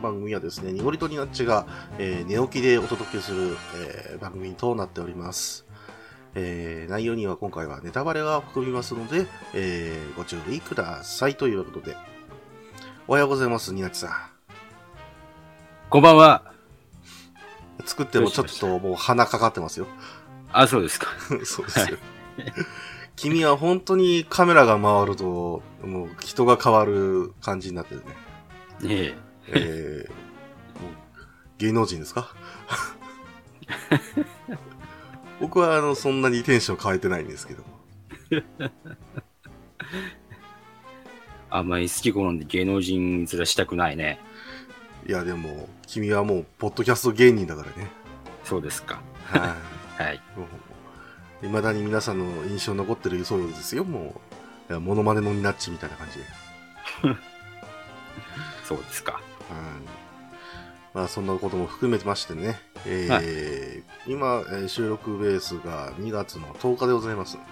番組はですね、ニゴリとニナッチが、えー寝起きでお届けする、えー番組となっております。えー内容には今回はネタバレが含みますので、えーご注意くださいということで。おはようございます、ニナッチさこんばんは。ん。作ってもちょっともう鼻かかってますよ。あ、そうですか。そうですよ。君は本当にカメラが回ると、もう人が変わる感じになってるね。ええー、もう芸能人ですか？僕はあのそんなにテンション変えてないんですけど。あんまり好き好んで芸能人面したくないね。いやでも、君はもうポッドキャスト芸人だからね。そうですか。はい。はい。もう未だに皆さんの印象に残ってるそうですよ、もう。モノマネのニナッチみたいな感じで。そうですか。うんまあそんなことも含めてましてね、えー今、えー収録ベースが2月の10日でございますの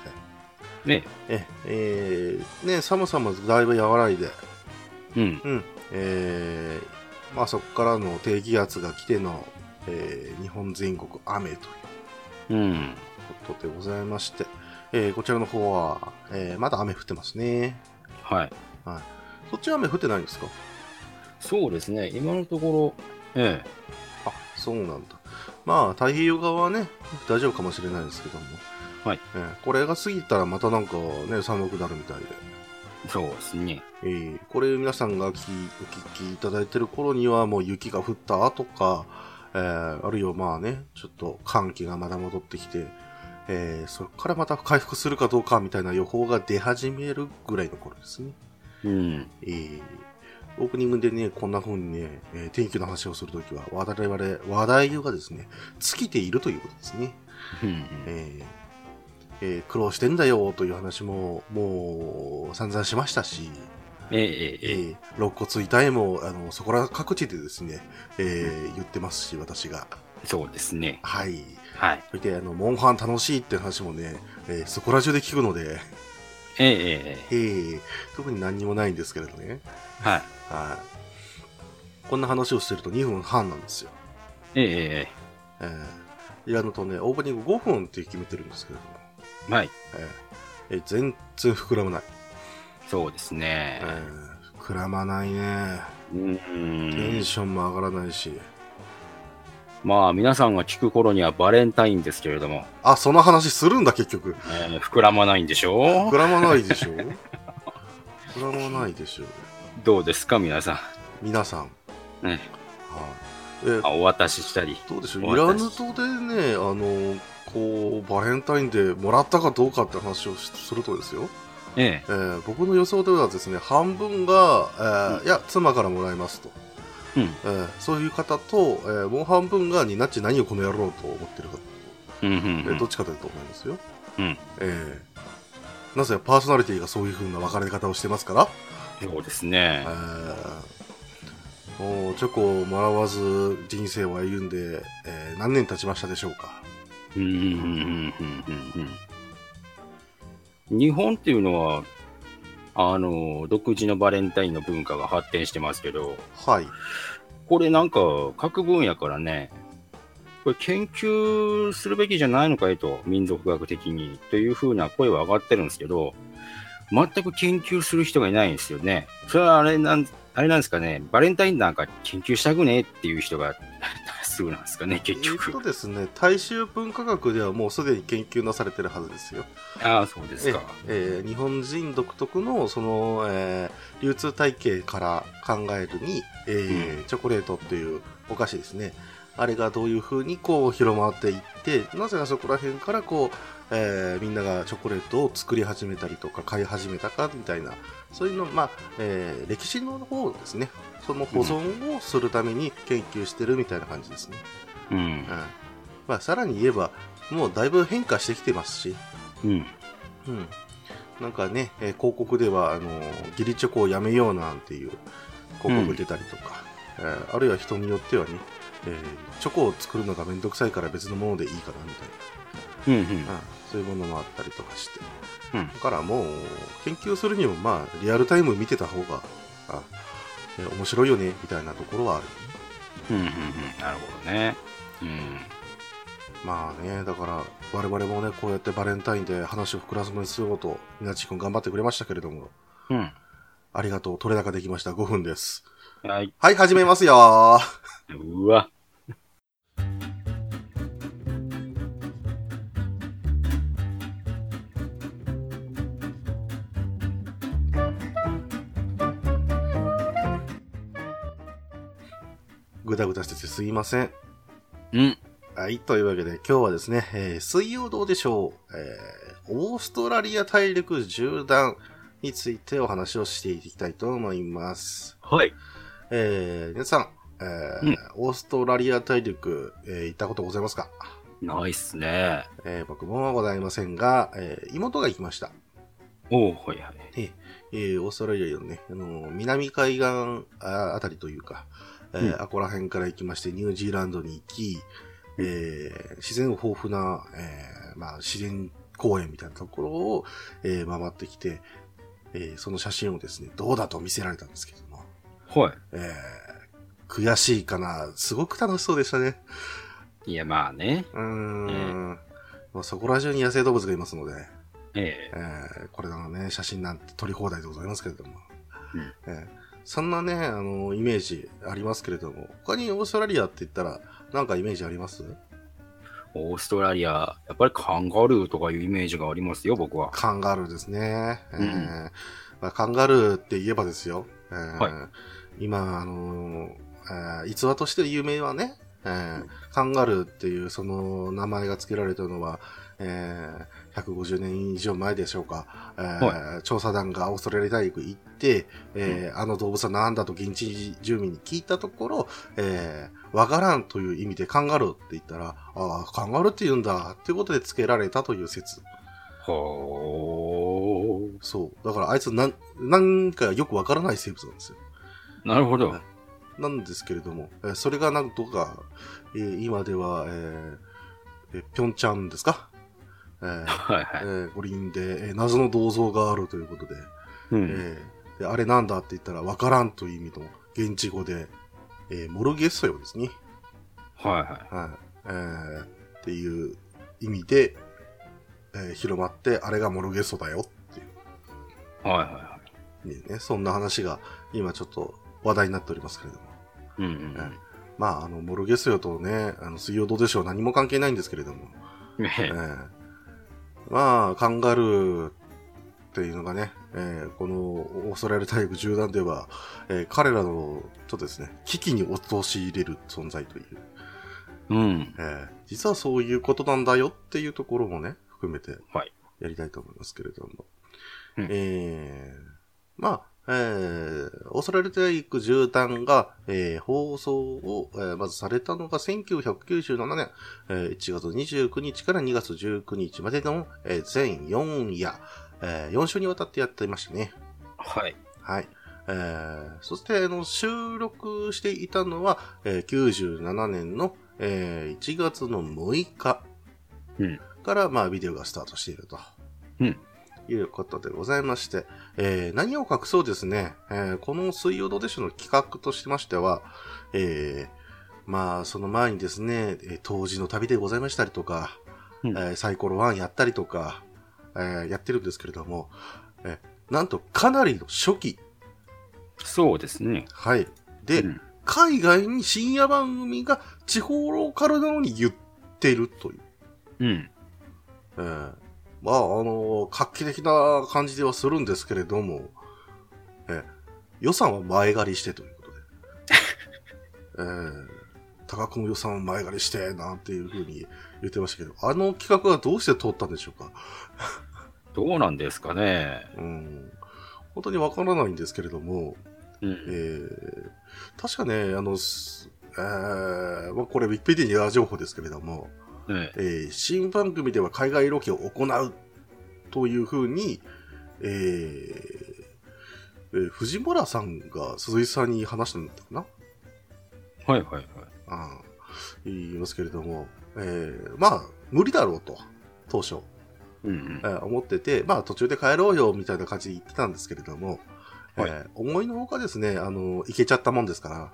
で、ねえ、えーね、寒さもだいぶ和らいで、うん。うん、えーまあそこからの低気圧が来ての、えー日本全国雨といううん。ことでございまして、えーこちらの方は、えーまだ雨降ってますね。はい。はい。そっちは雨降ってないんですか？そうですね。今のところ、ええ。あ、そうなんだ。まあ、太平洋側はね、大丈夫かもしれないですけども。はい。えーこれが過ぎたらまたなんかね、寒くなるみたいで。そうですね。えーこれ皆さんが聞きお聞きいただいてる頃にはもう雪が降った後か、えーあるいはまあね、ちょっと寒気がまだ戻ってきて、えーそこからまた回復するかどうかみたいな予報が出始めるぐらいの頃ですね。うん。えーオープニングでね、こんな風にね、えー天気の話をするときは、我々、話題がですね、尽きているということですね。うん。えーえー苦労してんだよという話も、もう、散々しましたし、ええ、えええ、えー肋骨痛いも、あの、そこら各地でですね、えー言ってますし、私が。え。そうですね。はい。はい。そして、あの、モンハン楽しいって話もね、えーそこら中で聞くので、ええ、ええー特に何にもないんですけれどね。え。はい。はい。こんな話をしてると2分半なんですよ。ええ、ええー、いや、あのとね、オープニング5分って決めてるんですけれども、え。はい。えーえー全然膨らまない。そうですねえ。ー膨らまないね。うテんン。ションも上がらないし。まあ、皆さんが聞く頃にはバレンタインですけれども、あ、その話するんだ、結局。ええ膨らまないんでしょ膨らまないでしょ 膨らまないでしょどうですか、皆さ皆さん。ん。ね。はい。えあお渡ししたり。どうでしょう？イラヌ私島でね、あの、こう、バレンタインでもらったかどうかって話をしするとですよ、ええー僕の予想ではですね、半分が、えーうんいや、妻からもらいますと。え。うん。えーそういう方と、えーもう半分が、になっち何をこの野郎と思ってるか、うん、うんえうんーどっちかだと思いますよ。うん。えーなぜパーソナリティがそういう風な分かれ方をしてますから、そうですねえ。ーもうチョコをもらわず人生を歩んで、えー何年経ちましたでしょうか？日本っていうのは、あの、独自のバレンタインの文化が発展してますけど、はい。これなんか各分野からね、これ研究するべきじゃないのかいと、民族学的に、というふうな声は上がってるんですけど、全く研究する人がいないんですよね。それはあれなん、あれなんですかね、バレンタインなんか研究したくねっていう人が 多数なんですかね、結えっ局。とですね、大衆文化学ではもうすでに研究なされてるはずですよ。ああ、そうですか。えー日本人独特のその、えー流通体系から考えるに、えーチョコレートっていうお菓子ですね。あれがどういう風にこう広まっていって、なぜあそこら辺からこう、えーみんながチョコレートを作り始めたりとか買い始めたかみたいな、そういうの、まあ、えー歴史の方ですね。その保存をするために研究してるみたいな感じですね。うんう。ん。まあ、さらに言えば、もうだいぶ変化してきてますし、うん。うん。なんかね、えー広告では、あのー、ギリチョコをやめようなんていう広告出たりとか、えーあるいは人によってはね、えーチョコを作るのがめんどくさいから別のものでいいかなみたいうん。うんな、うん、そういうものもあったりとかして。うんだからもう、研究するにも、まあ、リアルタイム見てた方が、あえー面白いよね、みたいなところはある。うんうんうん。なるほどね。うん。まあね、だから、我々もね、こうやってバレンタインで話を膨らませようと、みなちくん頑張ってくれましたけれども、うん。ありがとう、取れ高できました。5分です。はい。はい、始めますようわ。ぐだぐだしててすいません。うん。はい、というわけで今日はですね、えー水曜どうでしょう、えーオーストラリア大陸縦断についてお話をしていきたいと思います。はい。えー皆さん、えーうんオーストラリア大陸、えー行ったことございますか、ないっすね。えー僕もございませんが、えー妹が行きました。おう、はいはい。えーオーストラリアのね、あの南海岸ああたりというか、えーうんあこら辺から行きまして、ニュージーランドに行き、えー自然豊富な、えーまあ、自然公園みたいなところを、えー回ってきて、えーその写真をですね、どうだと見せられたんですけども、はえー悔しいかな、すごく楽しそうでしたね。い。いや、まあね。うーん。まあそこら中に野生動物がいますので、えええーこれのね、写真なんて撮り放題でございますけれども。うんえーそんなね、あの、イメージありますけれども、他にオーストラリアって言ったら、なんかイメージあります？オーストラリア、やっぱりカンガルーとかいうイメージがありますよ、僕は。カンガルーですね。えーうんまあ、カンガルーって言えばですよ。えーは今、あのーえー逸話として有名はね、えーカンガルーっていうその名前が付けられたのは、えー150年以上前でしょうか、えー調査団がオーストラリア大陸行って、えーあの動物は何だと現地住民に聞いたところ、えーわからんという意味でカンガルーって言ったら、ああ、カンガルーって言うんだっていうことで付けられたという説。ほー。そう。だからあいつなん、なんかよくわからない生物なんですよ。なるほど。なんですけれども、えーそれがなんとか、えー今では、えーえーピョンチャンですか？えーはいえはい。ー五輪で、えー謎の銅像があるということで、うん。えーであれなんだって言ったらわからんという意味の現地語で、えーモルゲッソヨですね。はいはい。はい。えーっていう意味で、えー広まって、あれがモルゲッソだよっていう。はいはいはね、そんな話が今ちょっと話題になっておりますけれども。い。うんうんまあ、あの、モルゲスヨとね、あの、水曜どうでしょう何も関係ないんですけれども。うん。えええまあ、カンガルーっていうのがね、えーこのオーストラリア大陸縦断では、えー彼らの、とですね、危機に陥れる存在という、えうん。えー実はそういうことなんだよっていうところもね、含めてはい。やりたいと思いますけれども。うんえーまあ、えーオーストラリア大陸縦断が、えー放送を、えーまずされたのが1997年、えー1月29日から2月19日までの、えー全4夜、え4週にわたってやっていましたね。はい。はい。えーそして、あの、収録していたのは、えー97年の、えー1月の6日うん。から、まあ、ビデオがスタートしていると。うん。いうことでございまして、えー何を隠そうですね、えーこの水曜どうでしょうの企画としましては、えーまあ、その前にですね、えー当時の旅でございましたりとか、うんえーサイコロ1やったりとか、えーやってるんですけれども、えーなんとかなりの初期、そうですね。はい。で、うん海外に深夜番組が地方ローカルなのに言ってるという。うん。えーまあ、あの画期的な感じではするんですけれども、えー予算は前借りしてということで。えー多額の予算を前借りして、なんていうふうに言ってましたけど、あの企画はどうして通ったんでしょうか？どうなんですかね。うん。本当にわからないんですけれども、うん。えー確かね、あの、すえーまあ、これウィキペディア情報ですけれども、ねえー新番組では海外ロケを行うというふうに、えーえー藤村さんが鈴井さんに話したんだったかな？はいはいはい。あー言いますけれども、えーまあ、無理だろうと、当初、うんえー思ってて、まあ途中で帰ろうよみたいな感じで言ってたんですけれども、はい。えー思いのほかですね、あの、行けちゃったもんですから、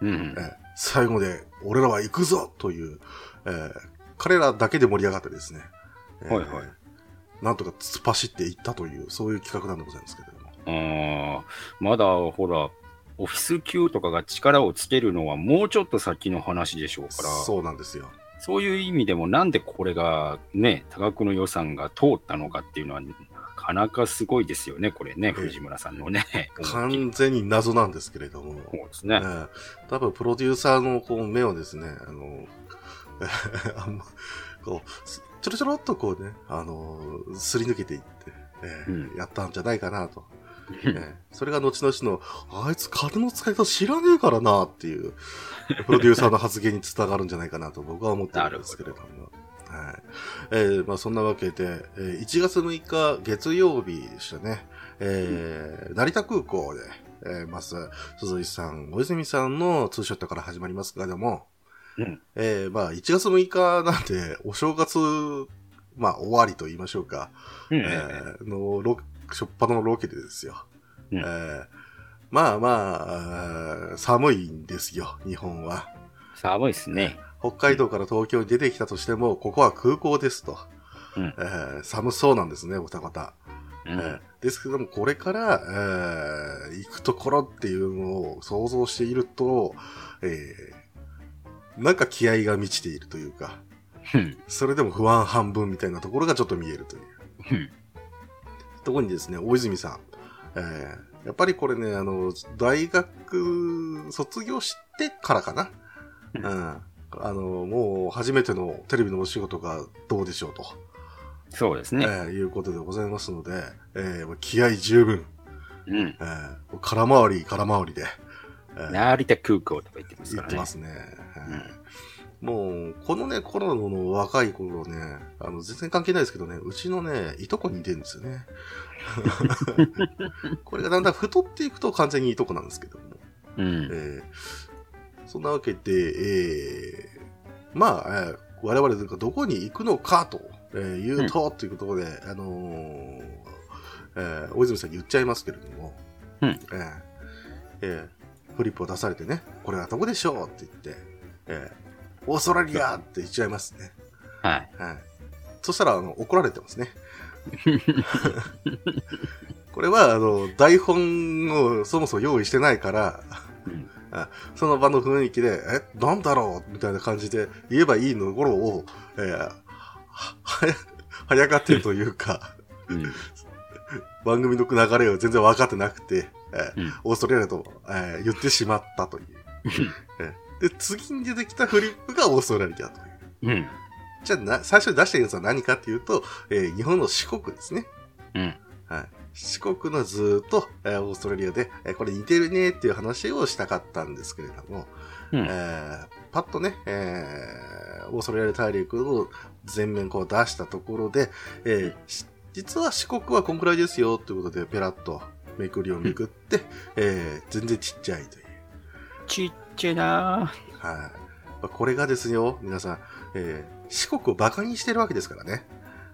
うん。え。ー最後で、俺らは行くぞという、えー彼らだけで盛り上がってですね、えーはいはいなんとか突っ走っていったという、そういう企画なんでございますけれども。ああ、まだほら、オフィス級とかが力をつけるのはもうちょっと先の話でしょうから、そうそうなんですよ。いう意味でもなんでこれがね、多額の予算が通ったのかっていうのは、なかなかすごいですよね、これね、ええ藤村さんのね。完全に謎なんですけれども。そうですえね。ー多分プロデューサーのこう目をですね、あの、あんまこう、すちょろちょろっとこうね、あの、すり抜けていって、えーうんやったんじゃないかなと。えーそれが後々の、あいつ金の使い方知らねえからなっていう、プロデューサーの発言につながるんじゃないかなと僕は思ってるんですけれども。はい。えーまあそんなわけで、えー1月6日月曜日でしたね。えー成田空港で、えーます、鈴井さん、大泉さんのツーショットから始まりますけれども、うんえーまあ1月6日なんで、お正月、まあ終わりと言いましょうか。うんえーの、ロしょっぱなのロケでですよ。うんえーまあまあ寒いんですよ、日本は。寒いですね。北海道から東京に出てきたとしても、ここは空港ですと。うんえー寒そうなんですね、おたまた。うんえーですけども、これから、えー行くところっていうのを想像していると、えーなんか気合が満ちているというか、うんそれでも不安半分みたいなところがちょっと見えるという。うんところにですね、大泉さん。えーやっぱりこれね、あの、大学卒業してからかな。ううんん。あの、もう初めてのテレビのお仕事がどうでしょうと、そうですね。えーいうことでございますので、えー気合十分、うん。えー空回り空回りで、えー成田空港とか言ってます言からね。ってますね。はいもう、このね、コロナの若い頃ね、あの、全然関係ないですけどね、うちのね、いとこに似てるんですよね。これがだんだん太っていくと完全にいとこなんですけども。うん。えーそんなわけで、えーまあ、えー我々がどこに行くのかと、えー言うと、ということで、あのーえー大泉さんに言っちゃいますけれども、うんえーえーフリップを出されてね、これはどこでしょうって言って、えーオーストラリアって言っちゃいますね。はい。はい。そしたら、あの、怒られてますね。これは、あの、台本をそもそも用意してないから、うんその場の雰囲気で、え、なんだろうみたいな感じで言えばいいの頃を、えー早がってるというか、うん。番組の流れを全然分かってなくて、えーうんオーストラリアと、えー言ってしまったという。えーで、次に出てきたフリップがオーストラリアという。うん。じゃあな、最初に出したやつは何かっていうと、えー日本の四国ですね。うん。はい。四国のずーっと、えーオーストラリアで、えーこれ似てるねっていう話をしたかったんですけれども、うんえーパッとね、えーオーストラリア大陸を全面こう出したところで、えーし実は四国はこんくらいですよということで、ペラッとめくりをめくって、えー全然ちっちゃいという。ちっちゃいなはい。まあこれがですよ、皆さん、えー四国をバカにしてるわけですからね。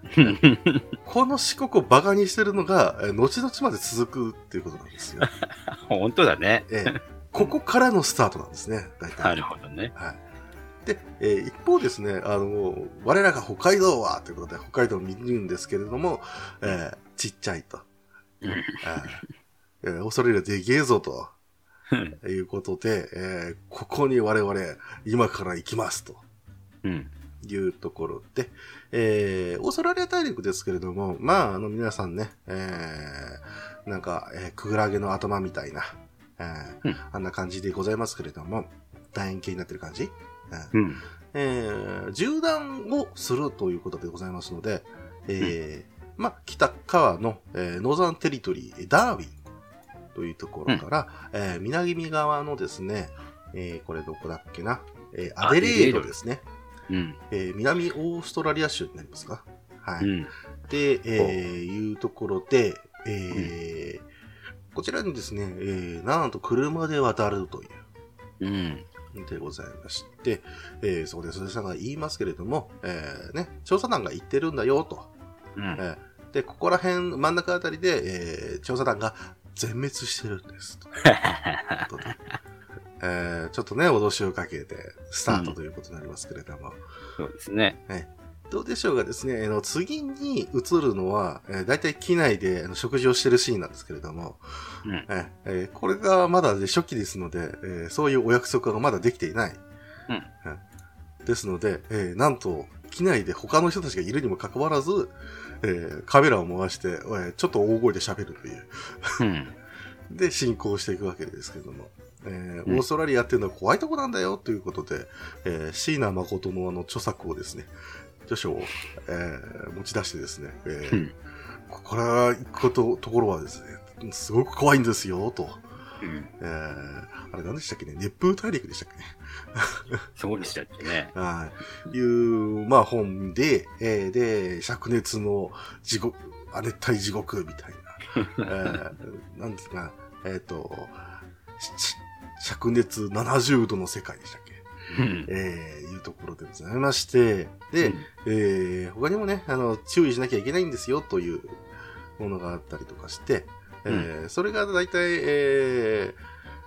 ぁ。この四国をバカにしてるのが、えー後々まで続くっていうことなんですよ。本当だね。えーここからのスタートなんですね、大体。なるほどね。はい。で、えー一方ですね、あの、我らが北海道は、ということで、北海道を見るんですけれども、えーちっちゃいと。うんえーえーオーストラリアでけえぞとう んいうことで、えーここに我々、今から行きますと。うん。いうところで、えー、オーストラリア大陸ですけれども、まあ、あの、皆さんね、えー、なんか、えー、クグラゲの頭みたいな、えーうんあんな感じでございますけれども、楕円形になってる感じ、うんうん。えー、縦断をするということでございますので、えーまあ、北側の、えーノーザンテリトリー、ダーウィンというところから、えー南側のですね、えーこれどこだっけな、えーアデレードですね。うん。えー南オーストラリア州になりますか？はい。うん。で、えーいうところで、えーこちらにですね、えーなんと車で渡るというん。うでございまして、えーそこで鈴木さんが言いますけれども、えーね、調査団が行ってるんだよと。うん。えーで、ここら辺、真ん中あたりで、えー調査団が全滅してるんです。えーちょっとね、脅しをかけて、スタートということになりますけれども、そうですね。どうでしょうがですね、あの次に映るのは、えー、大体機内で食事をしてるシーンなんですけれども、うん。えーえーこれがまだ、ね、初期ですので、えーそういうお約束がまだできていない。うんうんですので、えーなんと、機内で他の人たちがいるにもかかわらず、えーカメラを回して、えーちょっと大声で喋るという。うん。で、進行していくわけですけれども。えーうんオーストラリアっていうのは怖いとこなんだよということで、えー椎名誠のあの著作をですね、著書を、えー持ち出してですね、えーうん。ここから行くこと、ところはですね、すごく怖いんですよ、と。うん。えー、あれ何でしたっけね？熱風大陸でしたっけね？そうでしたっけね。はい。いう、まあ本で、えーで、灼熱の地獄、亜熱帯地獄みたいな。えー、なんですか、えっ、と、し灼熱70度の世界でしたっけ？うん。えー、いうところでございまして、で、えー、他にもね、あの、注意しなきゃいけないんですよというものがあったりとかして、えーそれが大体、えー、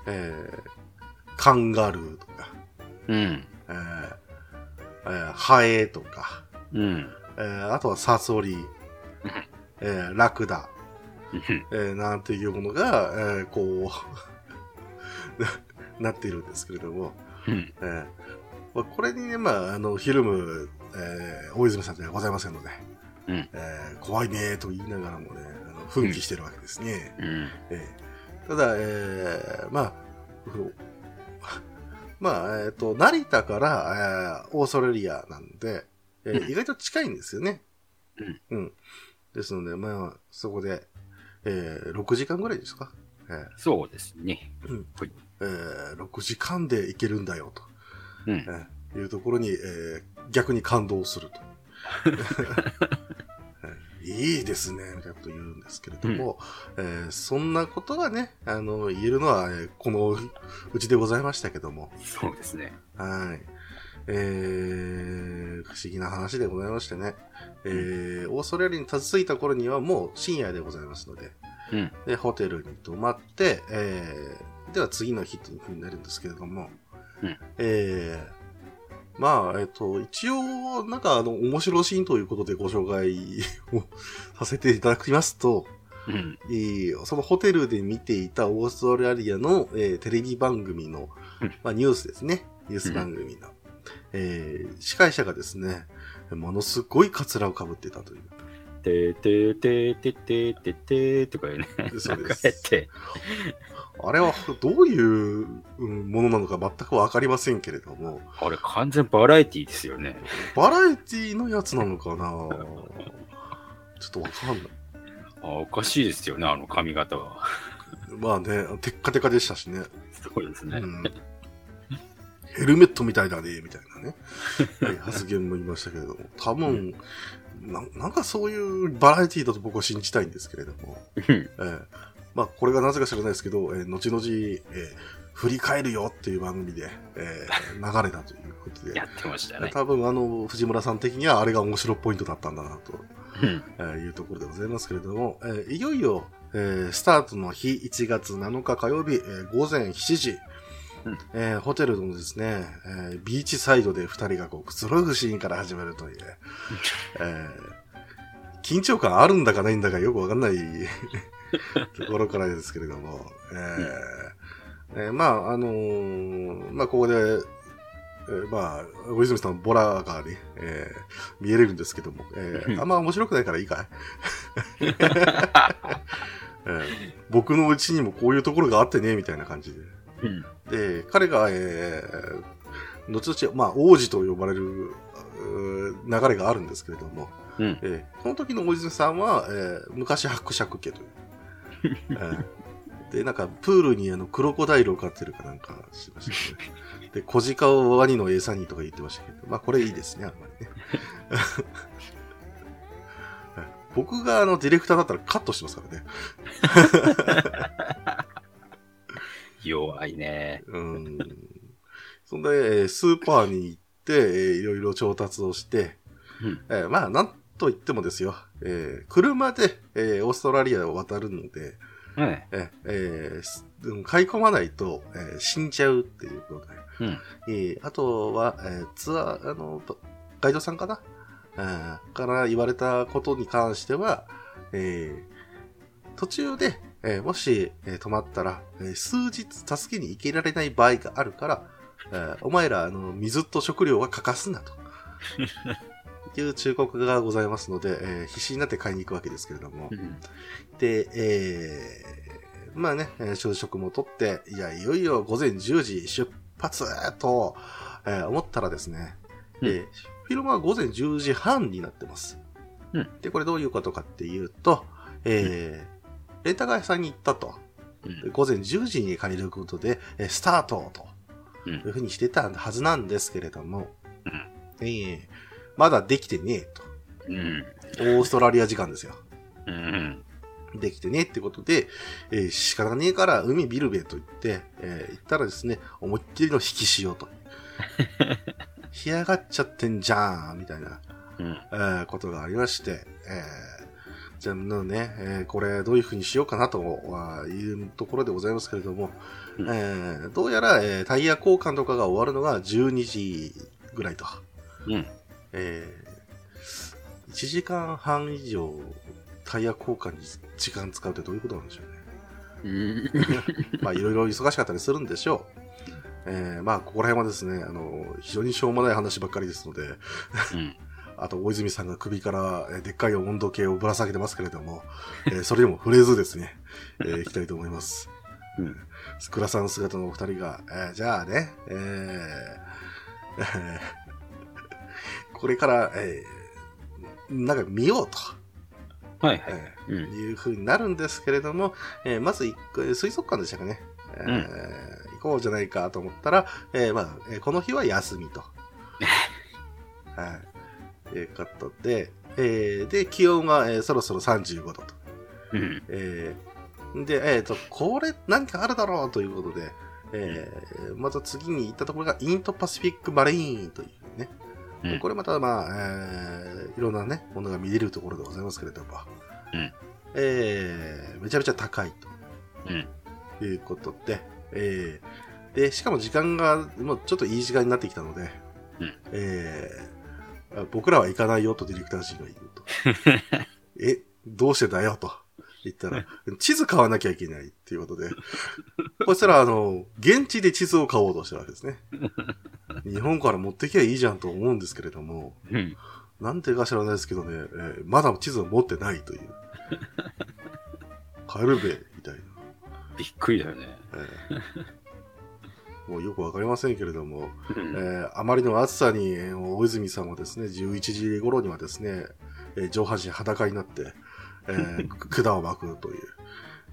えー、カンガルーとか、うん。えーえーハエとか、うん。えーあとはサソリ、えーラクダ、うん。えーなんていうものが、えーこうな、なっているんですけれども、うん。えーまあ、これにね、まあ、あの、ひるむ、えー大泉さんではございませんので、うんえー怖いねと言いながらもね、あの奮起してるわけですね。うん。えーただ、えーまあ、まあ、えっ、と、成田から、えーオーストラリアなんで、えーうん意外と近いんですよね。うん。ですので、まあ、そこで、えー6時間ぐらいですか？えーそうですね。えー6時間で行けるんだよ、と。うん。えーいうところに、えー逆に感動すると。えーいいですね、みたいなこと言うんですけれども、えーそんなことがね、あの、言えるのは、えーこのうちでございましたけども、そうですね。はい。えー、不思議な話でございましてね、えー、オーストラリアにたどり着いた頃にはもう深夜でございますので、うん。で、ホテルに泊まって、えー、では次の日というふうになるんですけれども、うんえー、まあ、えっ、と、一応、なんか、あの、面白シーンということでご紹介をさせていただきますと、うん。えーそのホテルで見ていたオーストラリアの、えーテレビ番組の、うんまあ、ニュースですね。ニュース番組の。えー司会者がですね、ものすごいカツラをかぶってたという。てててててててとかね。そうです。て。あれはどういううんものなのか全くわかりませんけれども、あれ完全バラエティですよね。バラエティのやつなのかなちょっとわかんない。あおかしいですよね、あの髪型は。まあね、テッカテカでしたしね。そうですね。うんヘルメットみたいだね、みたいなね、はい発言も言いましたけれども、多分、ななんかそういうバラエティだと僕は信じたいんですけれども、うんえーまあこれがなぜか知らないですけど、えー後々、えー振り返るよっていう番組で、えー 流れたということでや、ってましたね。多分あの、藤村さん的にはあれが面白ポイントだったんだなと。うん。えーいうところでございますけれども、えーいよいよ、えースタートの日、1月7日火曜日、えー午前7時、うんえーホテルのですね、えービーチサイドで2人がこうくつろぐシーンから始めるという、えー緊張感あるんだかないんだかよくわかんない ところからですけれども、えーえーまあ、あのーまあ、ここで、えーまあ、小泉さん、ボラがね、えー見えれるんですけども、えー あんま面白くないからいいかい、えー僕のうちにもこういうところがあってね、みたいな感じで。うん。で、彼が、えー、後々、まあ、王子と呼ばれる流れがあるんですけれども、うん。えーその時の大泉さんは、えー昔伯爵家という。えーで、なんか、プールにあの、クロコダイルを飼ってるかなんかしてましたけど、ね、で、小鹿をワニの餌にとか言ってましたけど、まあ、これいいですね、あんまりね。は い僕があの、ディレクターだったらカットしてますからね。弱いね。うん。そんで、えースーパーに行って、えーいろいろ調達をして、うん。えーまあ、なんと言ってもですよ、えー車で、えーオーストラリアを渡るので、はい。ええー買い込まないと、えー死んじゃうっていうことで。うん。えーあとは、えーツアー、あの、とガイドさんかな、えーから言われたことに関しては、えー途中で、えーもし、えー止まったら、えー数日助けに行けられない場合があるから、えーお前ら、あの、水と食料は欠かすなと。いう忠告がございますので、えー必死になって買いに行くわけですけれども。うん。で、えー、まあね、えー朝食もとって、いや、いよいよ午前10時出発と、えー思ったらですね、うん。えーフィルムは午前10時半になってます。うん。で、これどういうことかっていうと、えーレンタカー屋さんに行ったと。午前10時に借りることで、えースタートとうん。いうふうにしてたはずなんですけれども、うん。えーまだできてねえと。うん。オーストラリア時間ですよ。うん。できてねってことで、えー仕方ねえから海ビルベと言って、えー行ったらですね、思いっきりの引き潮と。干上がっちゃってんじゃん、みたいな、うん。えーことがありまして、えーじゃあ、のね、えーこれどういう風にしようかなとはいうところでございますけれども、うんえーどうやら、えータイヤ交換とかが終わるのが12時ぐらいと。うん。えー、1時間半以上タイヤ交換に時間使うってどういうことなんでしょうね。うん。まあいろいろ忙しかったりするんでしょう。えー、まあここら辺はですね、あの、非常にしょうもない話ばっかりですので、うん。あと大泉さんが首からえーでっかい温度計をぶら下げてますけれども、えーそれでも触れずですね、えー、いきたいと思います。うん。スクラさん姿のお二人が、えーじゃあね、えーえーこれから、えーなんか見ようと。はいはい。えうん。ーいう風になるんですけれども、えーまず水族館でしたかね。えーうん行こうじゃないかと思ったら、えーまあ、えーこの日は休みと。はい。いうことで、えーで、気温が、えーそろそろ35度と。うん。えーで、えっ、と、これ何かあるだろうということで、えーまた次に行ったところがイントパシフィックマリーンというね。うん。これまたまあ、えーいろんなね、ものが見れるところでございますけれども、うん。えーめちゃめちゃ高いうん。ということで、えーで、しかも時間がもうちょっといい時間になってきたので、うん。えー僕らは行かないよとディレクター陣が言うと。え、どうしてだよと言ったら、地図買わなきゃいけないっていうことで、こしたら、あの、現地で地図を買おうとしたわけですね。日本から持ってきゃいいじゃんと思うんですけれども、うん。なんてか知らないですけどね、えーまだ地図を持ってないという。買えるべ、みたいな。びっくりだよね。えーもうよくわかりませんけれども、うんえーあまりの暑さに、えー大泉さんはですね、11時頃にはですね、えー上半身裸になって、えー管を巻くという、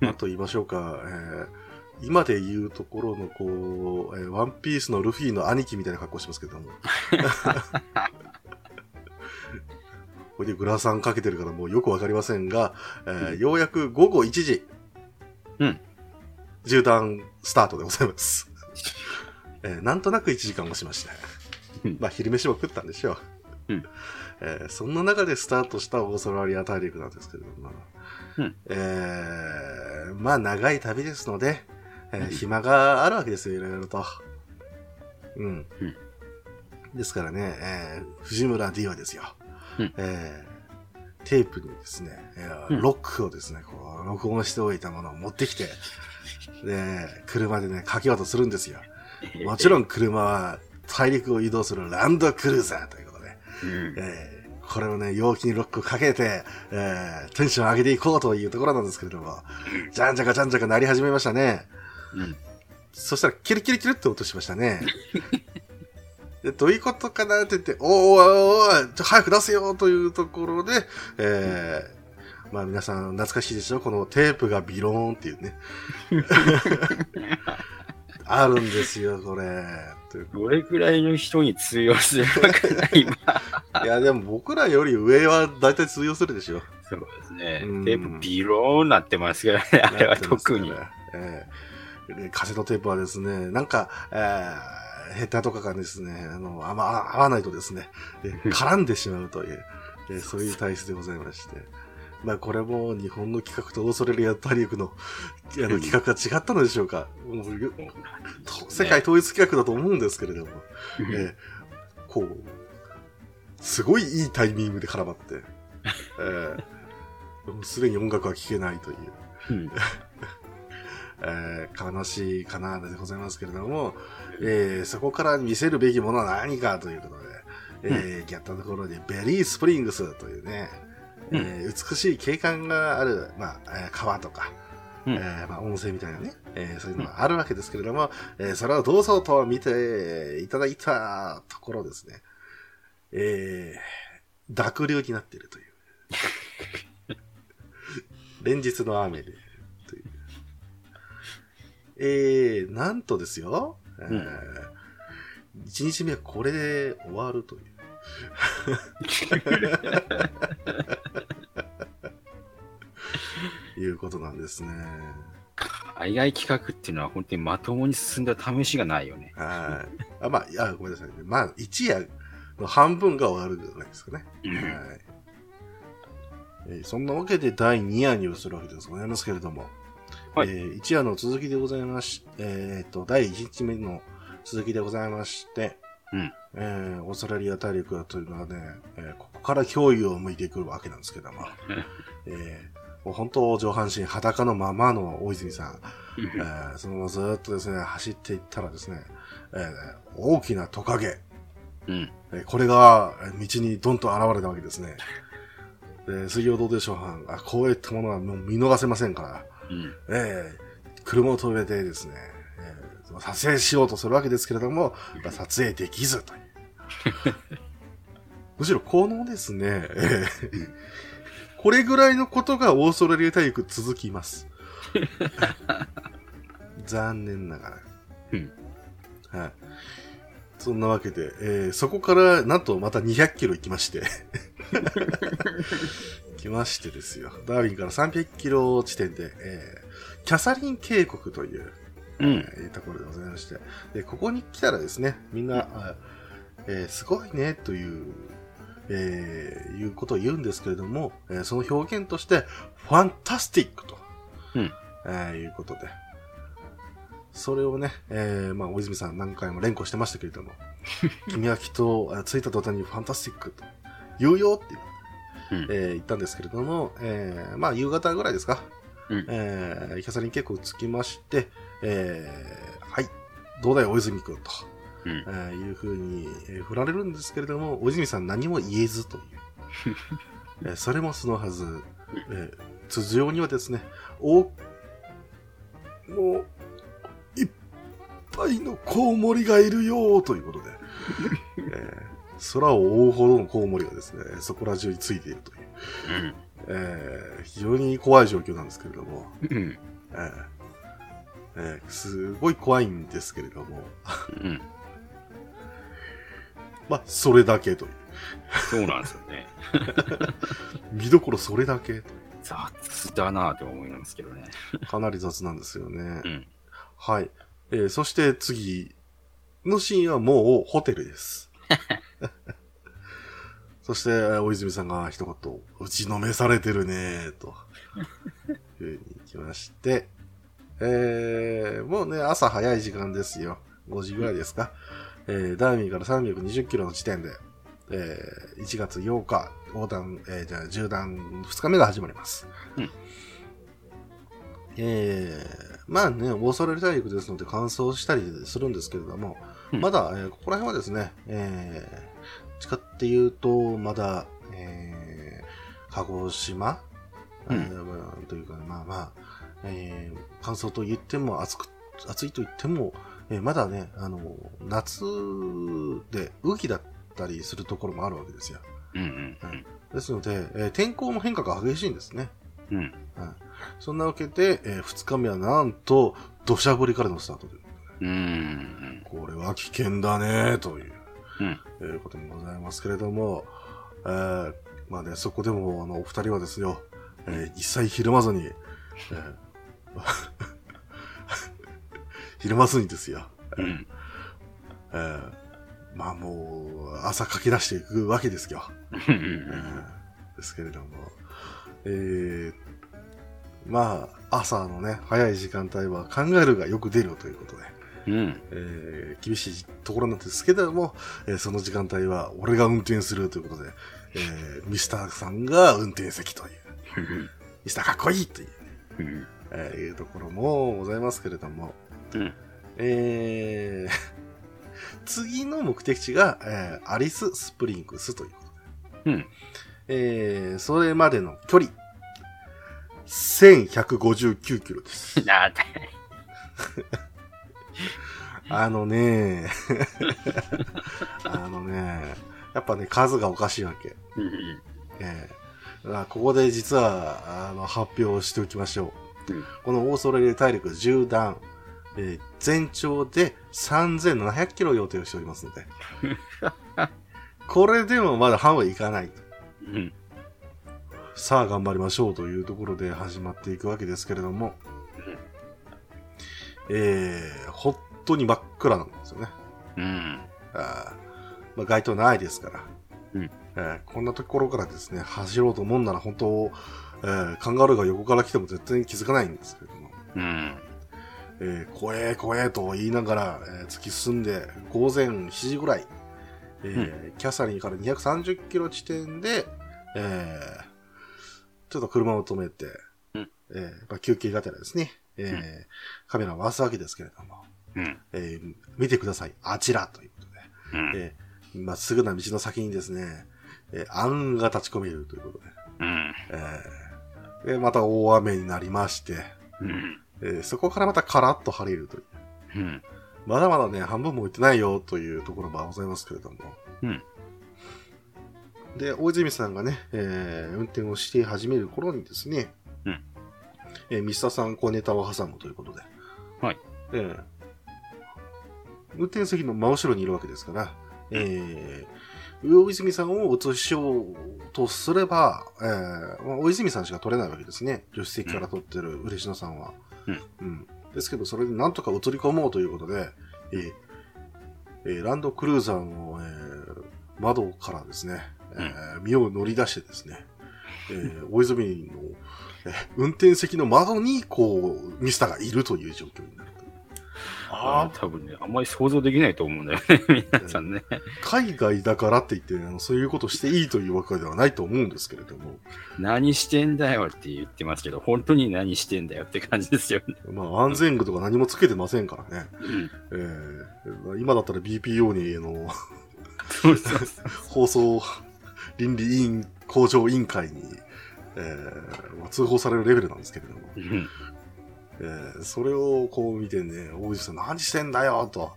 なんと言いましょうか、えー今で言うところの、こう、えーワンピースのルフィの兄貴みたいな格好してますけども。これでグラサンかけてるからもうよくわかりませんが、えーようやく午後1時、うん縦断スタートでございます。えーなんとなく1時間もしました。うんまあ、昼飯も食ったんでしょう。うんえーそんな中でスタートしたオーストラリア大陸なんですけれども、うん。えーまあ、長い旅ですので、えーうん。暇があるわけですよ、いろいろと。うん。うん。ですからね、えー藤村 D はですよ、うん。えーテープにですね、えーうん。ロックをですね、こう、録音しておいたものを持ってきて、で、車でね、かけようとするんですよ。もちろん車は大陸を移動するランドクルーザーといううん。えーこれをね、陽気にロックをかけて、えーテンション上げていこうというところなんですけれども、じゃんじゃかじゃんじゃか鳴り始めましたね。うん。そしたら、キリキリキリって音しましたね。でどういうことかなって言って、おーおーおー早く出せよというところで、えーまあ皆さん懐かしいでしょ？このテープがビローンっていうね。あるんですよ、これ。というどれくらいの人に通用するのかな、今。いや、でも僕らより上は大体通用するでしょ。そうですねうん。テープビローンなってますからね、あれは特に。なってますからええでカセットテープはですね、なんか、えーヘッダーとかがですね、あの、あま、合わないとですね、で絡んでしまうという、えーそういう体質でございまして。まあこれも日本の企画とオーストラリア大陸のあの企画が違ったのでしょうか。もうよと世界統一企画だと思うんですけれども、えーこう、すごいいいタイミングで絡まって、えーすでに音楽は聴けないという、うん。えー悲しいかなでございますけれども、えーそこから見せるべきものは何かということで、えーやったところで、ベリースプリングスというね、えー美しい景観がある、まあ、えー川とか、うんえーまあ、温泉みたいなね、えーそういうのがあるわけですけれども、えーそれをどうぞと見ていただいたところですね、えー、濁流になっているという。連日の雨で、という。えー、なんとですよ、えーうん1日目はこれで終わるという。いうことなんですね。海外企画っていうのは本当にまともに進んだ試しがないよね。はい。あ、まあ、いや、ごめんなさいね。まあ、一夜の半分が終わるじゃないですかね。うんはい。えーそんなわけで第2夜に移るわけでございますけれども、はいえー1夜の続きでございましえーと、第1日目の続きでございまして、うんえーオーストラリア大陸というのはね、えーここから脅威を向いてくるわけなんですけども、えーもう本当上半身裸のままの大泉さん、えーそのままずーっとですね、走っていったらですね、えー大きなトカゲ、うん。えーこれがえー道にドンと現れたわけですね。で水曜どうでしょう班、あこういったものはもう見逃せませんから、うん。えー車を止めてですね、えー撮影しようとするわけですけれども、まあ撮影できずという。むしろこのですね、え ーこれぐらいのことがオーストラリア大陸続きます。残念ながら。うんはい。そんなわけで、えーそこからなんとまた200キロ行きまして。来ましてですよ。ダーウィンから300キロ地点で、えーキャサリン渓谷という、うん。えーところでございまして、で、ここに来たらですね、みんな、あえーすごいね、という、えーいうことを言うんですけれども、えーその表現として、ファンタスティックと、うん。えーいうことで、それをね、えーまあ、大泉さん何回も連呼してましたけれども、君はきっと、あ着いた途端にファンタスティックと言うよっていう、うん。えー言ったんですけれども、えーまあ、夕方ぐらいですか、うん。えーキャサリン結構着きまして、えーはい、どうだよ、大泉君と、うん。えーいうふうに、えー振られるんですけれども、大泉さん何も言えずという。えーそれもそのはず、えー通常にはですね、お、もう、いっぱいのコウモリがいるよということで、えー空を覆うほどのコウモリがですね、そこら中についているという、えー非常に怖い状況なんですけれども、うん。えーえーすごい怖いんですけれども、うん。まあ、それだけという。そうなんですよね。見どころそれだけ。雑だなと思いますけどね。かなり雑なんですよね。うん。はい。えーそして次のシーンはもうホテルです。そして、えー大泉さんが一言、打ちのめされてるねと、いうふうに来まして、えー、もうね、朝早い時間ですよ。5時ぐらいですか。えー、ダーミーから320キロの地点で、えー、1月8日、横断、えー、じゃあ、縦断2日目が始まります。うんえー、まあね、オーストラリア大陸ですので乾燥したりするんですけれども、うんまだ、えーここら辺はですね、えー、近って言うと、まだ、えー、鹿児島、うんというか、まあまあ、えー、乾燥と言っても暑く、暑いと言っても、えーまだね、あの、夏で雨季だったりするところもあるわけですよ。うんうんですので、えー天候の変化が激しいんですね。うん。うん。そんなわけで、え2日目はなんと、土砂降りからのスタートで。うん。これは危険だね、という、うん。えーことにございますけれども、えーまあね、そこでも、あの、お二人はですよ、えー一切ひるまずに、えーひるまずにですよ、うん。えーまあもう、朝駆け出していくわけですよ。うん。えーですけれども、えー、まあ、朝のね、早い時間帯は考えるがよく出るということで、うん。えー厳しいところなんですけども、えーその時間帯は俺が運転するということで、えーミスターさんが運転席という、ミスターかっこいいという、うん。えーいうところもございますけれども、うん。えー 次の目的地が、えーアリススプリングスということで、うん。えーそれまでの距離、1159キロです。なんだ あのね、あのね、やっぱね、数がおかしいわけ。うん。ええあここで実は、あの、発表しておきましょう。うんこのオーストラリア大陸縦断、えー全長で3700キロ予定をしておりますので。これでもまだ半分いかないと。うん。さあ頑張りましょうというところで始まっていくわけですけれども、えー、本当に真っ暗なんですよね。うん。あーまあ、街灯ないですから、うんえーこんなところからですね、走ろうと思うなら本当、えーカンガルーが横から来ても絶対に気づかないんですけれども、うん。えー怖え怖えと言いながら、えー突き進んで、午前7時ぐらい、えーキャサリンから230キロ地点で、えーちょっと車を止めて、うんえーまあ、休憩がてらですね、えーうんカメラを回すわけですけれども、うん。えー見てください、あちらということで、うん。えーまっすぐな道の先にですね、えー、暗が立ち込めるということで、うん。えーで、また大雨になりまして、うん。えーそこからまたカラッと晴れるという。うん。まだまだね、半分も行ってないよというところもございますけれども。うん。で、大泉さんがね、えー運転をして始める頃にですね、うんえーミスターさん、こうネタを挟むということで。はい。えー運転席の真後ろにいるわけですから、えー、大泉さんを映しようとすれば、えーまあ大泉さんしか撮れないわけですね。助手席から撮ってる嬉野さんは。うん。うん。ですけど、それでなんとか映り込もうということで、えーえーランドクルーザーの、えー窓からですね、えー身を乗り出してですね、えー大泉の、えー運転席の窓に、こう、ミスターがいるという状況になる。ああ、多分ね、あんまり想像できないと思うんだよね、皆さんね。海外だからって言って、あのそういうことしていいというわけではないと思うんですけれども、何してんだよって言ってますけど、本当に何してんだよって感じですよね。まあ安全具とか何もつけてませんからね。うん。えー今だったら BPO に、あの。放送倫理委員向上委員会に、えーまあ通報されるレベルなんですけれども、うんえーそれをこう見てね、大泉さん何してんだよと、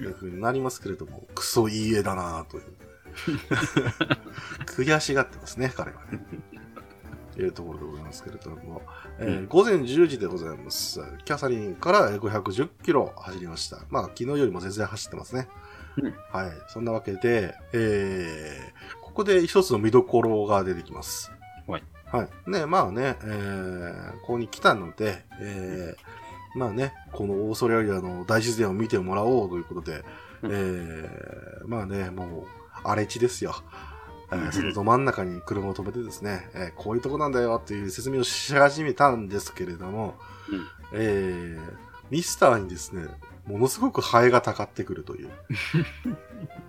いうふうになりますけれども、クソいい絵だなという。悔しがってますね、彼はね。というところでございますけれども、えーうん午前10時でございます。キャサリンからえー510キロ走りました。まあ、昨日よりも全然走ってますね。うんはい。そんなわけで、えーここで一つの見どころが出てきます。はい。はい。ね、まあね、えーここに来たので、えーまあね、このオーストラリアの大自然を見てもらおうということで、うんえーまあね、もう、荒れ地ですよ。えーうんそのど真ん中に車を止めてですね、えーこういうとこなんだよっていう説明をし始めたんですけれども、うんえーミスターにですね、ものすごくハエがたかってくるという。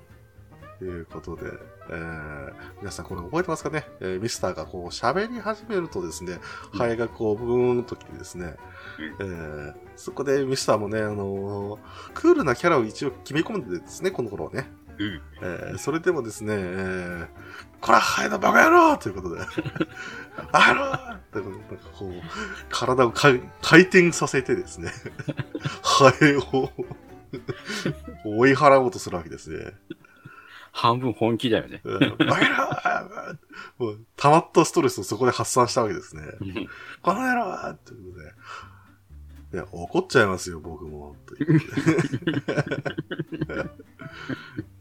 いうことで、えー皆さんこれ覚えてますかね、えーミスターがこう喋り始めるとですね、うんハエがこうブーンときてですね、えーそこでミスターもね、あのークールなキャラを一応決め込んでですね、この頃はね。うん。えーそれでもですね、えー、こら、ハエのバカ野郎ということで、あのーってなんかこう、体をか回転させてですね、ハエを 追い払おうとするわけですね。半分本気だよね。うんバカ野郎もう溜まったストレスをそこで発散したわけですね。この野郎ということで。いや、怒っちゃいますよ、僕も。ということでね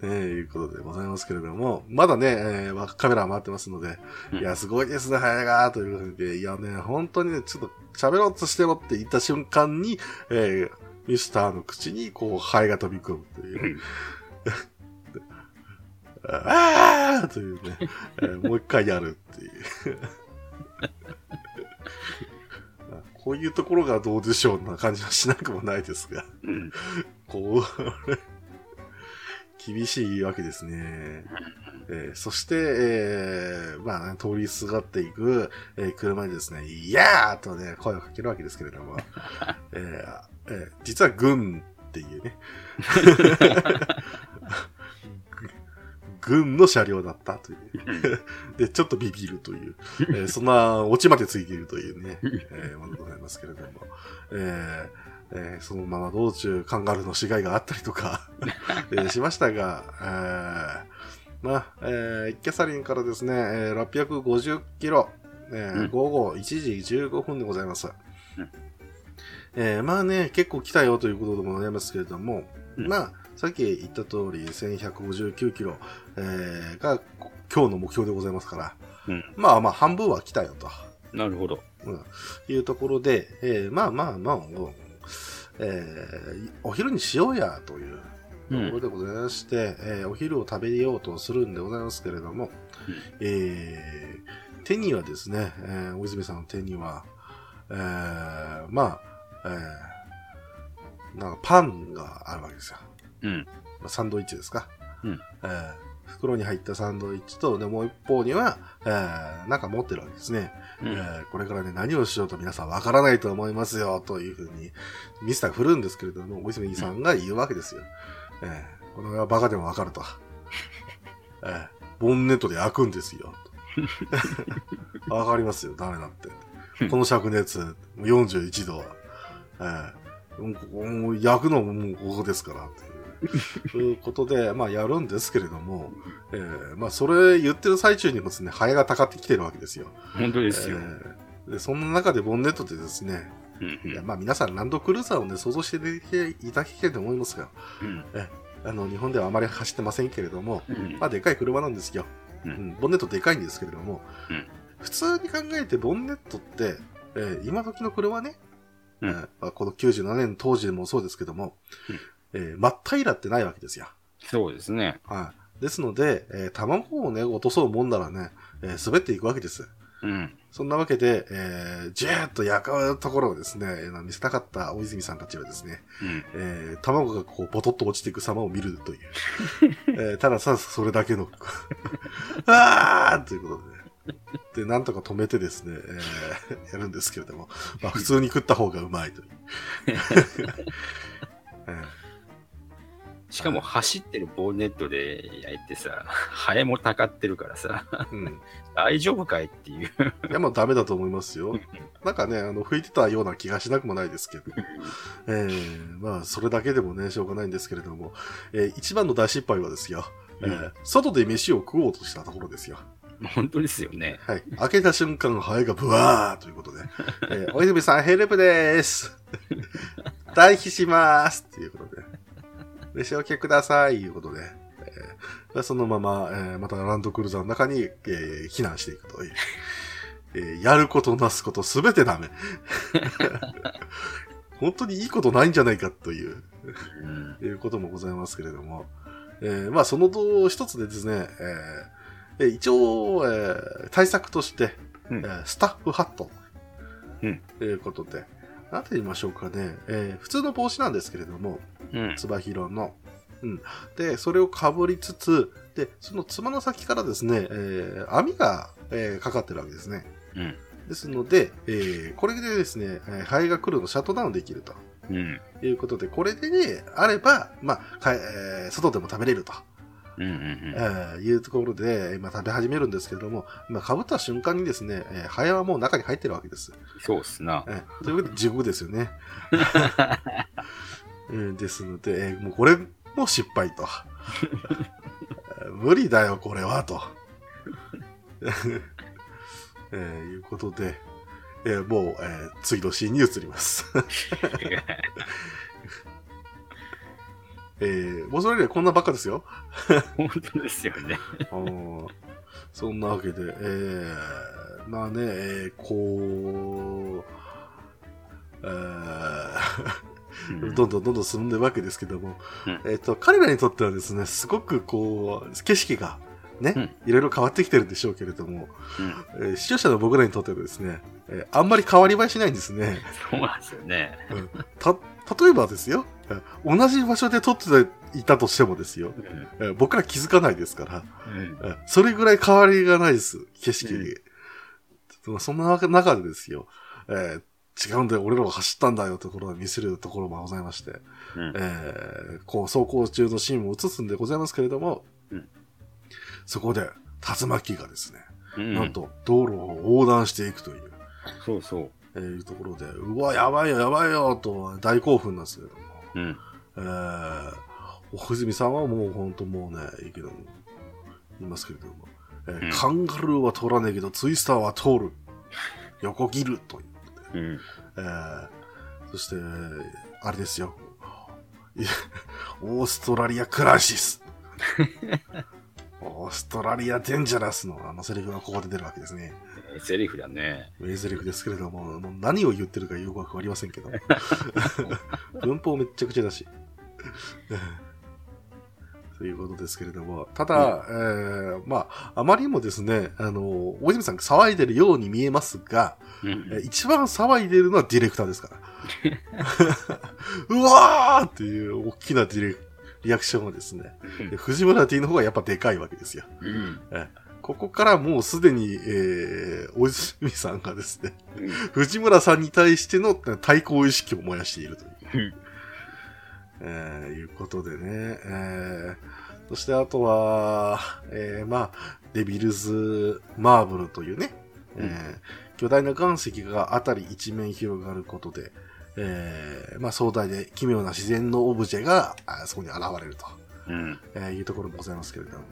え、いうことでございますけれども、まだね、えーまカメラは回ってますので、うんいや、すごいですね、早がということで、いやね、本当にね、ちょっと喋ろうとしてもって言った瞬間に、えーミスターの口に、こう、ハエが飛び込むという。ああというね、えーもう一回やるっていう。こういうところがどうでしょうな感じはしなくもないですが、こう、厳しいわけですね。えーそして、えーまあ、通りすがっていく、えー車にですね、いやーとね、声をかけるわけですけれども、えーえー実は軍っていうね、軍の車両だったという。で、ちょっとビビるという、えーそんなオチまでついているというね、えーものでございますけれども、えーえーそのまま道中カンガルーの死骸があったりとか、えーしましたが、えーまあ、えーキャサリンからですね、えー650キロ、えーうん。午後1時15分でございます。うん。えーまあね、結構来たよということでございますけれども、うん。まあ、さっき言った通り、1159キロ、えーが今日の目標でございますから、うん。まあまあ半分は来たよと。なるほど。いうところで、えーまあまあまあ、もうえーお昼にしようやというところでございまして、えーお昼を食べようとするんでございますけれども、えー手にはですね、えー大泉さんの手には、えーまあ、えーなんかパンがあるわけですよ。うん。まあサンドイッチですか？うんえー袋に入ったサンドイッチと、で、もう一方には、えーなんか持ってるわけですね。うんえーこれからね、何をしようと皆さんわからないと思いますよ、というふうに、ミスターが振るんですけれども、大泉さんが言うわけですよ。えーこれはバカでもわかると。えーボンネットで開くんですよ。と わかりますよ、ダメだって。この灼熱、41度。えー焼くのももうここですから、といういうことで、まあやるんですけれども、えーまあそれ言ってる最中にもですね、ハエがたかってきてるわけですよ。本当ですよ。えーでそんな中でボンネットでですね、うんいやまあ皆さんランドクルーザーをね、想像していただきたいと思いますが、うん。あの、日本ではあまり走ってませんけれども、うん。まあでかい車なんですよ。ううん。ん、ボンネットでかいんですけれども、うん。普通に考えてボンネットって、えー今時の車ね、うん。えーまあ、この97年当時でもそうですけども、えー真っ平らってないわけですよ。そうですね。はい。ですので、えー卵をね、落とそうもんならね、えー滑っていくわけです。うん。そんなわけで、えー、じゅーっと焼くところをですね、えー見せたかった大泉さんたちはですね、うん。えー、卵がこう、ボトッと落ちていく様を見るという。えー、たださ、それだけの、あーということで、ね、で、なんとか止めてですね、えー、やるんですけれども、まあ、普通に食った方がうまいという。えしかも走ってるボンネットで焼いてさ、ハエもたかってるからさ、ーうん。大丈夫かいっていう。いや、もうダメだと思いますよ。なんかね、あの、吹いてたような気がしなくもないですけど。えー、まあ、それだけでもね、しょうがないんですけれども、えー一番の大失敗はですよ、えーうん外で飯を食おうとしたところですよ。本当ですよね。はい。開けた瞬間、ハエがブワーということで、えー、お泉さんヘルプでーす。退避しますということで、飯をけくださいということで、えーそのまま、えーまたランドクルーザーの中に、えー避難していくという。えーやることなすことすべてダメ。本当にいいことないんじゃないかという。うん。いうこともございますけれども、えーまあ、その一つでですね、えーえー一応、えー対策として、うんえースタッフハット、うんということで、なんて言いましょうかね、えー普通の帽子なんですけれども、うん。つば広の、うん。で、それをかぶりつつ、で、そのつまの先からですね、えー網が、えーかかってるわけですね。うん。ですので、えーこれでですね、えーハエが来るのをシャットダウンできると。うん。ということで、これでね、あれば、まあ、かえー外でも食べれると、うん。うん。えーいうところで、今食べ始めるんですけれども、まあ、かぶった瞬間にですね、えーハエはもう中に入ってるわけです。そうっすな。えーということで、地獄ですよね。え ーですので、えーもうこれも失敗と。え ー無理だよ、これは、と。えーいうことで、えーもう、えー次のシーンに移ります。えー、もうそれよりはこんなばっかですよ。本当ですよね。そんなわけで、えー、まあね、えー、こう、えー、どんどんどんどん進んでるわけですけども、うんえっ、と、彼らにとってはですね、すごくこう、景色が、ね、いろいろ変わってきてるんでしょうけれども、うん。えー視聴者の僕らにとってはですね、えーあんまり変わり映えしないんですね。そうなんですよね。た、例えばですよ、えー同じ場所で撮っていたとしてもですよ、うん。えー僕ら気づかないですから、うん。えーそれぐらい変わりがないです、景色に。うんそんな中でですよ、えー違うんだよ、俺らは走ったんだよところを見せるところもございまして、うん。えーこう走行中のシーンも映すんでございますけれども、うん。そこで竜巻がですね、うん。なんと道路を横断していくという、そうそう。えーいうところで、うわ、やばいよ、やばいよ、と大興奮なんですけれども、うん。えー、小泉さんはもう本当もうね、いいけど、言いますけれども、えーうんカンガルーは通らねえけど、ツイスターは通る。横切るという。うん。えー、そして、あれですよ。オーストラリアクライシス。オーストラリアデンジャラスのあのセリフがここで出るわけですね。えーセリフだね。名台詞ですけれども、もう何を言ってるかよくわかりませんけど。文法めっちゃくちゃだし。ということですけれども、ただ、えーまあ、あまりにもですね、あの、大泉さんが騒いでるように見えますが、うんえー一番騒いでるのはディレクターですから。うわーっていう大きなディレリアクションはですね、で藤村 D の方がやっぱでかいわけですよ。うん。ここからもうすでに、えー、大泉さんがですね、うん藤村さんに対しての対抗意識を燃やしているという、うんえーいうことでね、えー、そしてあとは、えー、まあ、デビルズ・マーブルというね、えー巨大な岩石が辺り一面広がることで、えー、まあ壮大で奇妙な自然のオブジェがあそこに現れると。うん。えーいうところもございますけれども、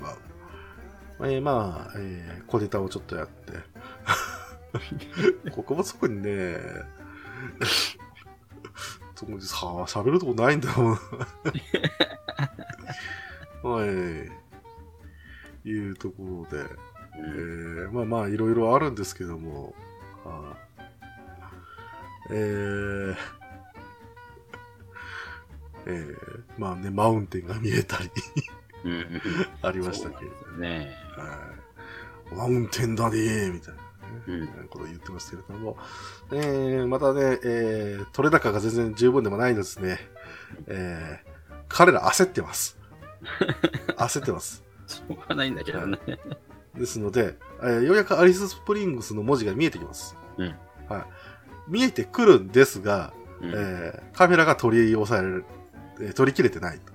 えーまあ、えー小ネタをちょっとやって、ここもそこにね、そこにさ、喋るとこないんだもん。はい。いうところで、えーまあまあ、いろいろあるんですけども、あーえーえーまあね、マウンテンが見えたりうん。ありましたけれどね。はいマウンテンだねーみたいな、うんねことを言ってますけれども、えー、またね、えー、取れ高が全然十分でもないですね。えー、彼ら焦ってます。焦ってます。しょうがないんだけどね。ですので、えーようやくアリス・スプリングスの文字が見えてきます。うんはい。見えてくるんですが、うんえーカメラが取り押さえられる、えー取り切れてないと。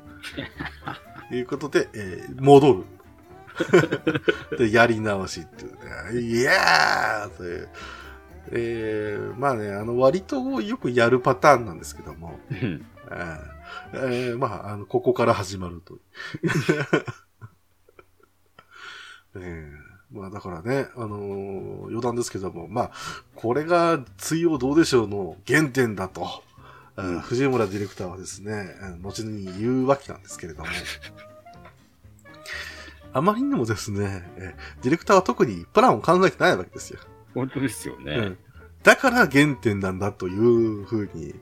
いうことで、えー戻る。で、やり直しっていうね。イエーという。えーまあね、あの、割とよくやるパターンなんですけども、うん。えーえーまあ、あの、ここから始まると。えーまあだからね、あのー余談ですけども、まあ、これが追用どうでしょうの原点だと、うん藤村ディレクターはですね、後に言うわけなんですけれども、あまりにもですね、えーディレクターは特にプランを考えてないわけですよ。本当ですよねうん。だから原点なんだというふうに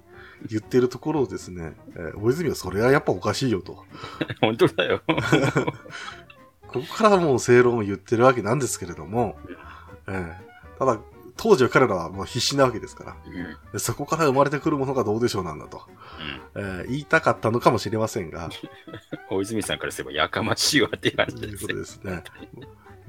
言ってるところをですね、えー大泉はそれはやっぱおかしいよと。本当だよ。ここからもう正論を言ってるわけなんですけれども、えーただ、当時は彼らはもう必死なわけですから、うん。でそこから生まれてくるものがどうでしょうなんだと、えー言いたかったのかもしれませんが、大泉さんからすればやかましいわって感ということじですよ。ですね。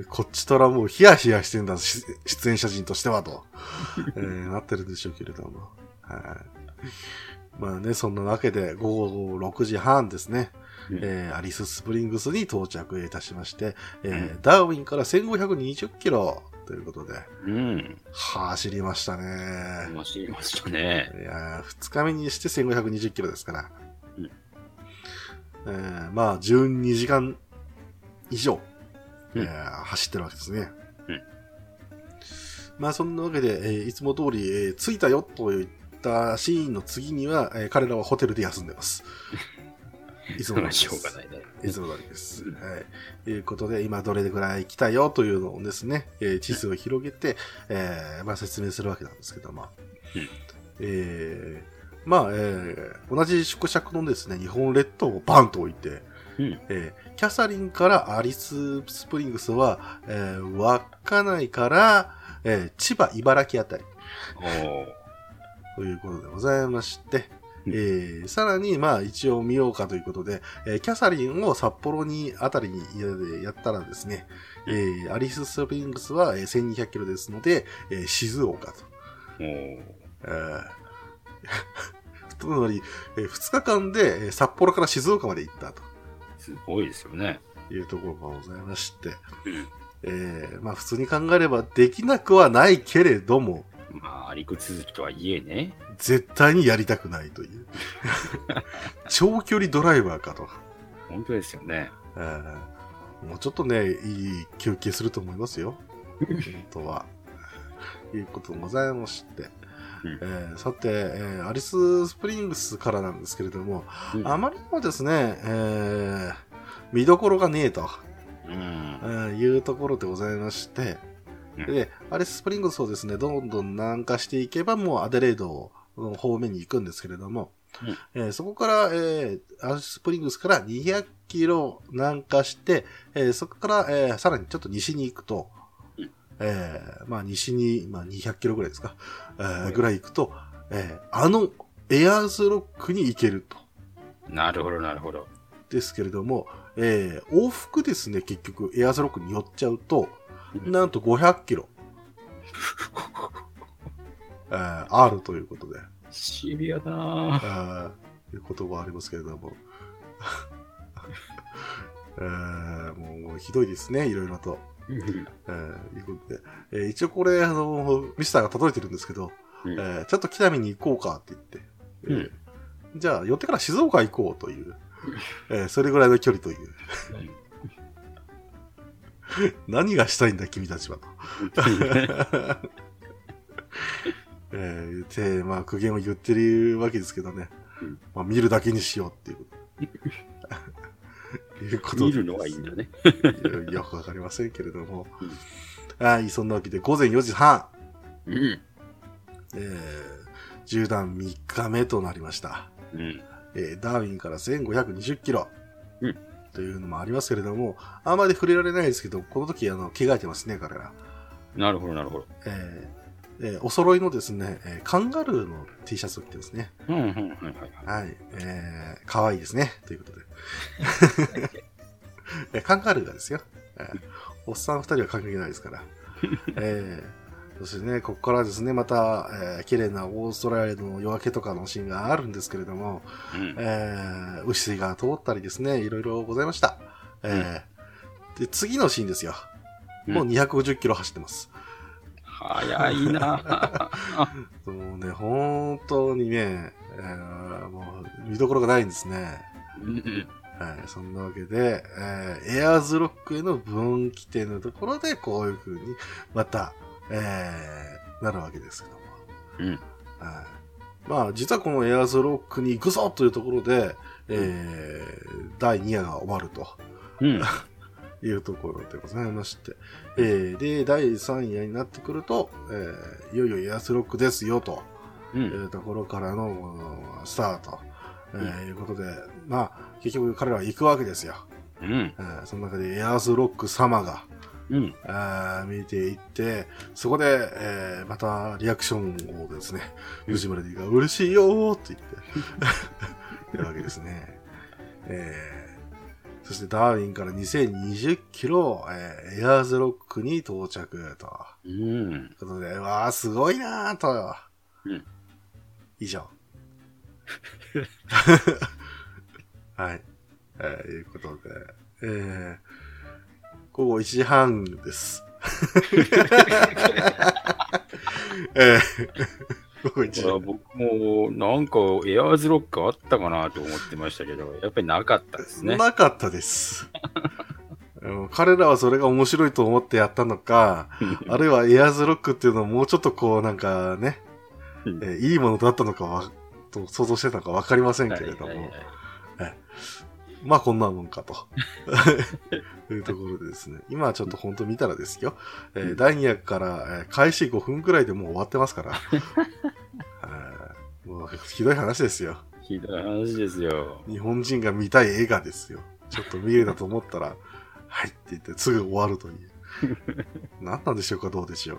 こっちとらもうヒヤヒヤしてんだ、し出演者陣としてはと、えーなってるんでしょうけれども。はい。まあね、そんなわけで午後6時半ですね、うんえーアリススプリングスに到着いたしまして、えーうダーウィンから1520キロということで、うん。走りましたね。面白いましたね。いやー2日目にして1520キロですから。うんえーまあ、12時間以上、うんえー走ってるわけですね。うんまあ、そんなわけで、えーいつも通り、えー着いたよといったシーンの次には、えー彼らはホテルで休んでます。いつも通りです。しょうがないね。いつも通りです。はい。ということで、今どれぐらい来たよというのをですね、えー地図を広げて、えーまあ説明するわけなんですけども。うんえーまあ、えー同じ縮尺のですね、日本列島をバンと置いて、うん。えーキャサリンからアリススプリングスは、えー稚内から、えー千葉、茨城あたりおーということでございまして、うんえーさらに、まあ、一応見ようかということで、えーキャサリンを札幌にあたりにややったらですね、えーアリススプリングスはえー1200キロですので、えー静岡と。おー。えー つまり、え2日間でえー札幌から静岡まで行ったと。すごいですよね。いうところがございまして、うん。えーまあ普通に考えればできなくはないけれども、まあ、陸続きとはいえね。絶対にやりたくないという。長距離ドライバーかと。本当ですよね。えーもうちょっとね、いい休憩すると思いますよ。本当は。いうことでございまして。うんえーさて、えーアリススプリングスからなんですけれども、うんあまりにもですね、えー見どころがねえと、うん。えーいうところでございまして、うんで、アリススプリングスをですね、どんどん南下していけば、もうアデレードの方面に行くんですけれども、えーそこから、えーアリススプリングスから200キロ南下して、えーそこから、えーさらにちょっと西に行くと、うん。えーまあ西に、まあ200キロぐらいですか、えーはい。ぐらい行くと、えーあのエアーズロックに行けると。なるほど、なるほど。ですけれども、えー往復ですね、結局、エアーズロックに寄っちゃうと、うんなんと500キロ、えーあるということで、シビアだな。あーいうことがありますけれども。えーもうひどいですね、いろいろと。うん。えーいうことで、えー一応これ、あの、ミスターが届いてるんですけど、うん。えーちょっと北見に行こうかって言って、えーじゃあ寄ってから静岡行こうという、えーそれぐらいの距離という。何がしたいんだ、君たちはと。えー、で、まあ、苦言を言ってるわけですけどね。うんまあ、見るだけにしようっていう。いうこと見るのはいいんだね。よよくわかりませんけれども。はい、そんなわけで、午前4時半、うん。えー、縦断3日目となりました。うん。えーダーウィンから1520キロ。うんというのもありますけれども、あまり触れられないですけど、この時、あの、着替えてますね、彼ら。なるほど、なるほど。えーえーお揃いのですね、えーカンガルーの T シャツを着てますね。うん、うん、はい、はい。はい。えー、可愛いですね。ということで。えーカンガルーがですよ。えーおっさん二人は関係ないですから。えーそしてね、ここからですね、また、えー綺麗なオーストラリアの夜明けとかのシーンがあるんですけれども、うん。えー、牛水が通ったりですね、いろいろございました。えーで、次のシーンですよ。もう250キロ走ってます。早いな もうね、本当にね、えーもう見どころがないんですね。うんはい、そんなわけで、えーエアーズロックへの分岐点のところで、こういう風に、また、えーなるわけですけども。うん。はい。まあ、実はこのエアーズロックに行くぞというところで、えー第2夜が終わるとうん。いうところでございまして、えーで、第3夜になってくると、えーいよいよエアーズロックですよと、う。いうんところからのスタート、えーいうことで、まあ、結局彼らは行くわけですよ。うん。えーその中でエアーズロック様が、うん。あー見ていって、そこで、えーまたリアクションをですね、うん藤村 D が嬉しいよーって言って、やるわけですね。えーそしてダーウィンから2020キロ、えーエアーズロックに到着と。うん。ということで、わー、すごいなーと。うん以上。はい。えーいうことで、えー、午後1時半です。えー、午後1時半。これは僕も、なんか、エアーズロックあったかなと思ってましたけど、やっぱりなかったですね。なかったです。うん彼らはそれが面白いと思ってやったのか、あるいはエアーズロックっていうのをもうちょっとこうなんかね、うんえーいいものだったのかは、と想像してたのかわかりませんけれども、まあこんなもんかと。いうところでですね。今はちょっと本当見たらですよ。えーうん第2役から、えー開始5分くらいでもう終わってますから。え ーもうひどい話ですよ。ひどい話ですよ。日本人が見たい映画ですよ。ちょっと見えたと思ったら、はいって言ってすぐ終わるという。何なんでしょうか、どうでしょう。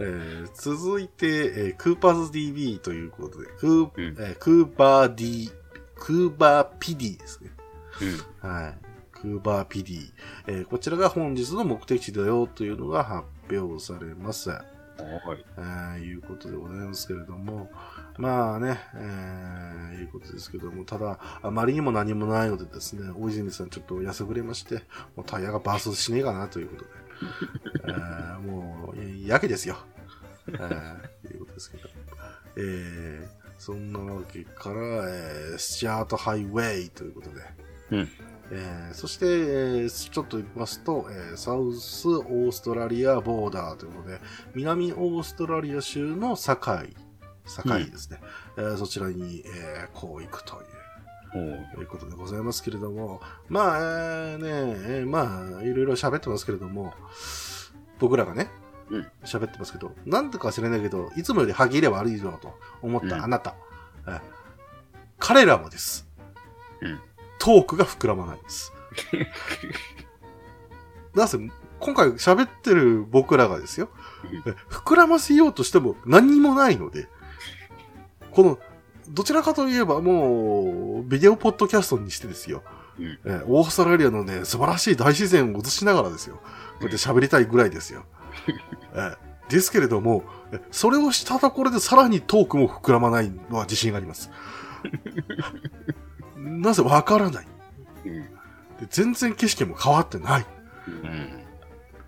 えー、続いて、えー、クーパーズ DB ということで、クー,、うんえークーバー D、クーバー PD ですね。うん。はい。クーバー PD。えーこちらが本日の目的地だよというのが発表されます。はい。えーいうことでございますけれども、まあね、えーいうことですけども、ただ、あまりにも何もないのでですね、大泉さんちょっと安ぐれまして、もうタイヤがバーストしねえかなということで、えーもう、やけですよ。えーいうことですけど、えーそんなわけから、えースチャートハイウェイということで、うん。えーそして、えーちょっと言いますと、えーサウスオーストラリアボーダーということで、南オーストラリア州の境、境ですね。えーそちらに、えーこう行くという。ということでございますけれども、まあ、えーね、えーまあ、いろいろ喋ってますけれども、僕らがねうん、喋、ってますけど、なんとか知らないけど、いつもより歯切れ悪いぞと思ったあなた、えー彼らもです。うんトークが膨らまないんです。なぜ、今回喋ってる僕らがですよ、え膨らませようとしても何にもないので、この、どちらかといえばもう、ビデオポッドキャストにしてですよ、うんえオーストラリアのね、素晴らしい大自然を映しながらですよ、こうやって喋りたいぐらいですよ。えですけれども、えそれをしたところでさらにトークも膨らまないのは自信があります。なぜわからない？うん。で。全然景色も変わってない。うん。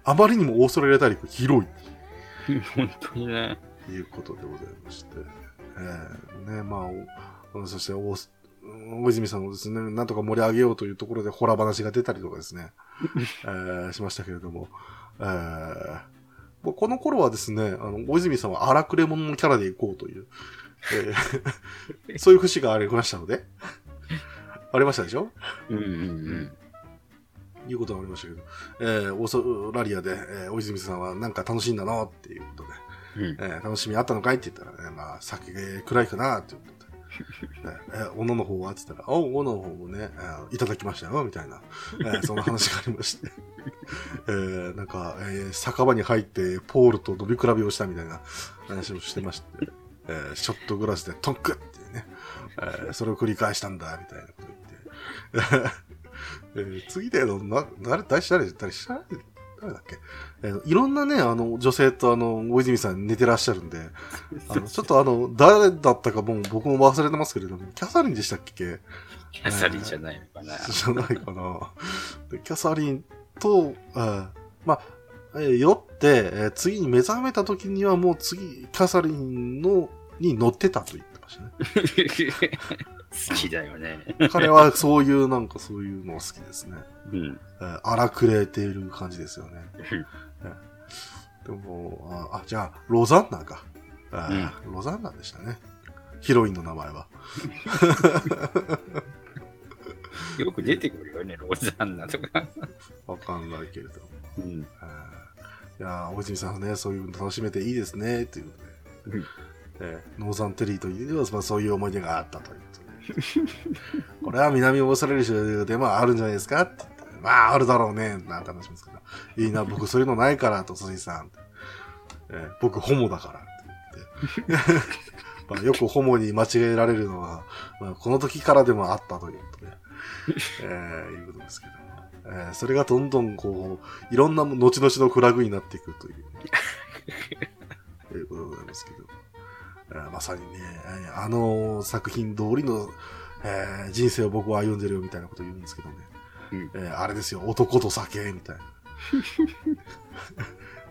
あまりにもオーストラリア大陸広い。本当にね。ということでございまして。えーね、まあお、そして大す、大泉さんもですね、なんとか盛り上げようというところでホラー話が出たりとかですね、えーしましたけれども、えーこの頃はですね、あの、大泉さんは荒くれ者のキャラで行こうという、えー そういう節がありましたので、ありましたでしょ？うんうんいうことがありましたけど、えーオーストラリアで、えー大泉さんはなんか楽しいんだなっていうことで、うん。うん。えー楽しみあったのかいって言ったらね、まあ、酒暗いかなって言ってえー、女の方は？って言ったら、あ、女の方もね、えーいただきましたよ、みたいな、えーそんな話がありまして、えーなんか、えー酒場に入って、ポールと飲み比べをしたみたいな話をしてまして、えーショットグラスでトンクっていうね、えーそれを繰り返したんだ、みたいなこと えー次で、あの、な、誰、誰、誰、誰、誰、誰だっけ？えーいろんなね、あの、女性とあの、大泉さん寝てらっしゃるんで、あの、ちょっとあの、誰だったかもう僕も忘れてますけれども、キャサリンでしたっけ？キャサリンじゃないのかな。じゃないかな。でキャサリンと、えーまあ、えー酔って、えー次に目覚めた時にはもう次、キャサリンの、に乗ってたと言ってましたね。好きだよね。彼はそういう、なんかそういうの好きですね。うん。えー荒くれている感じですよね。うんでも、あ、あじゃあ、ロザンナか。あーロザンナでしたね。ヒロインの名前は。よく出てくるよね、ロザンナとか。わかんないけれども。うん。いやー、大泉さんね、そういうの楽しめていいですね、ということで。うんえーノーザンテリーというのは、まあ、そういう思い出があったという これは南オーストラリア州でもあるんじゃないですかってまあ、あるだろうね、なんて話しますけど。いいな、僕そういうのないから、と、辻さん。えー僕、ホモだから、って言って。まあ、よくホモに間違えられるのは、まあ、この時からでもあったということで、えーいうことですけども。えーそれがどんどんこう、いろんな後々のフラグになっていくという、ということでございますけど。えーまさにね、えーあの作品通りの、えー人生を僕は歩んでるよみたいなこと言うんですけどね。うんえーあれですよ、男と酒、みたいな。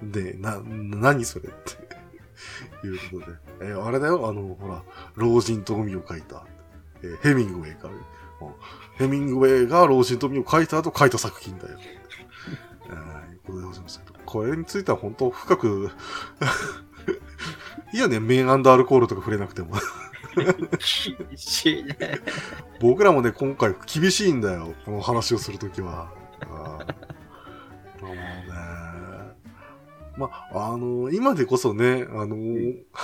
で、な、何それって。いうことで。えーあれだよ、あの、ほら、老人と海を書いた。えーヘミングウェイか。うんヘミングウェイが老人と海を書いた後書いた作品だよ。え ーことでございます。これについては本当深く、いいよね、メンアルコールとか触れなくても。厳しいね。僕らもね、今回厳しいんだよ。この話をするときは。あーもうね。まあ、あの、今でこそね、あの、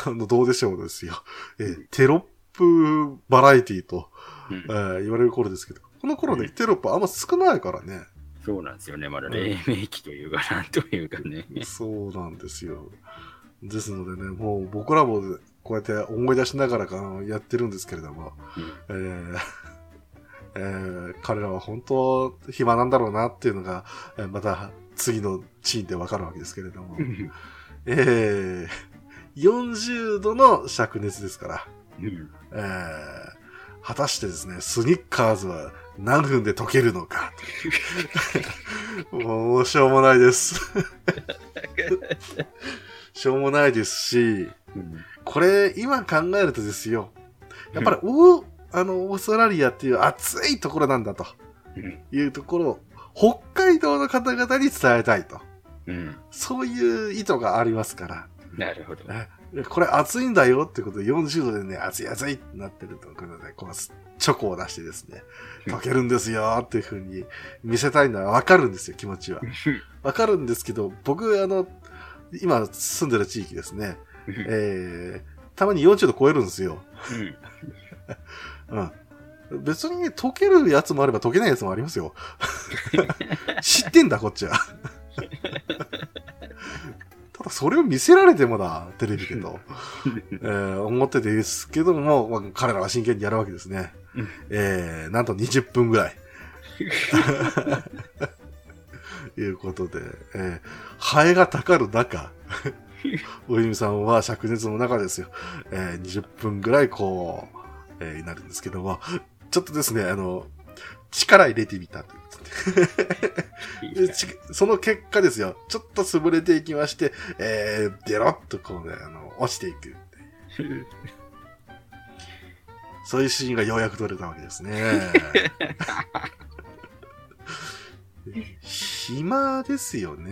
あの、どうでしょうですよ。えーテロップバラエティと、うんえー言われる頃ですけど、この頃ね、テロップあんま少ないからね。そうなんですよね。まだ黎明期というか、なんというかね。そうなんですよ。ですのでね、もう僕らもこうやって思い出しながらかやってるんですけれども、えー えー彼らは本当暇なんだろうなっていうのが、えーまた次のシーンでわかるわけですけれども、えー40度の灼熱ですから、うん。えー果たしてですね、スニッカーズは何分で溶けるのか。もう、しょうもないです。しょうもないですし、うんこれ、今考えるとですよ、やっぱり、おあの、オーストラリアっていう暑いところなんだとうんいうところを、北海道の方々に伝えたいと。うん。そういう意図がありますから。なるほど。えこれ暑いんだよってことで40度でね、暑い暑いってなってるところで、こう、チョコを出してですね、溶けるんですよっていう風に見せたいのはわかるんですよ、気持ちは。わかるんですけど、僕、あの、今住んでる地域ですね、えー、たまに40度超えるんですよ。うんうん。別にね、溶けるやつもあれば溶けないやつもありますよ。知ってんだ、こっちは。ただ、それを見せられてもだ、テレビでと、えー思っててですけども、まあ彼らは真剣にやるわけですね。うんえー、なんと20分ぐらい。いうことで、えー、ハエがたかる中、おゆみさんは灼熱の中ですよ。えー、20分ぐらいこう、えー、になるんですけども、ちょっとですね、あの、力入れてみたということででちその結果ですよ、ちょっと潰れていきまして、えー、デロッとこうね、あの、落ちていく。そういうシーンがようやく撮れたわけですね。暇ですよね。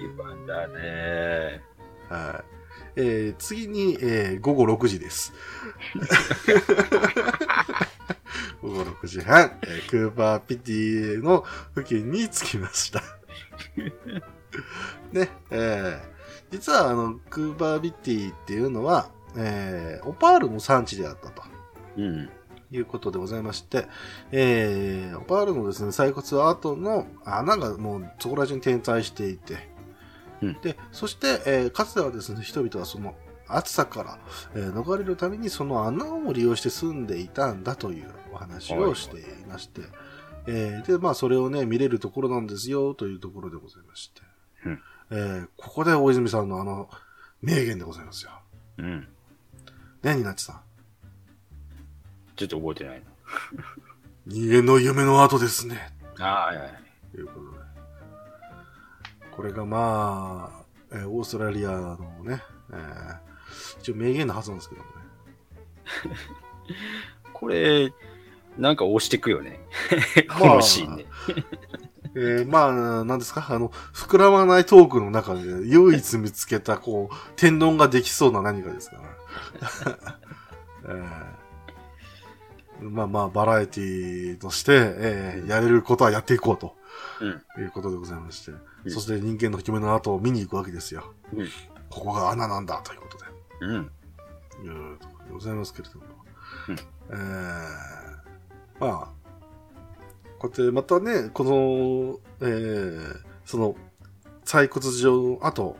暇だね。はい。えー次に、えー午後6時です。午後6時半、えークーパーピティの付近に着きました。ね、えー実はあの、クーパーピティっていうのは、えーオパールの産地であったと。うん。いうことでございまして、えー、オパールのですね、採掘跡の穴がもうそこら中に点在していて、うんで、そして、えーかつてはですね、人々はその暑さから、えー逃れるためにその穴を利用して住んでいたんだというお話をしていまして、えーで、まあそれをね、見れるところなんですよというところでございまして、うんえーここで大泉さんのあの、名言でございますよ。うん。ね、ニナッチさん。ちょっと覚えてない人間の夢の後ですね。な。ああ、はいはい。ということで。これがまあ、えーオーストラリアのね、えー一応名言のはずなんですけどもね。これ、なんか押してくよね。まあこのシーンね。えーまあ、なんですか？あの、膨らまないトークの中で唯一見つけた、こう、天丼ができそうな何かですから。えーまあまあ、バラエティとして、えーやれることはやっていこうと。うん。いうことでございまして。うんそして人間の夢の後を見に行くわけですよ。うんここが穴なんだということで。うん。いうところでございますけれども。うんえー、まあ、こうやってまたね、この、えー、その、採掘場の後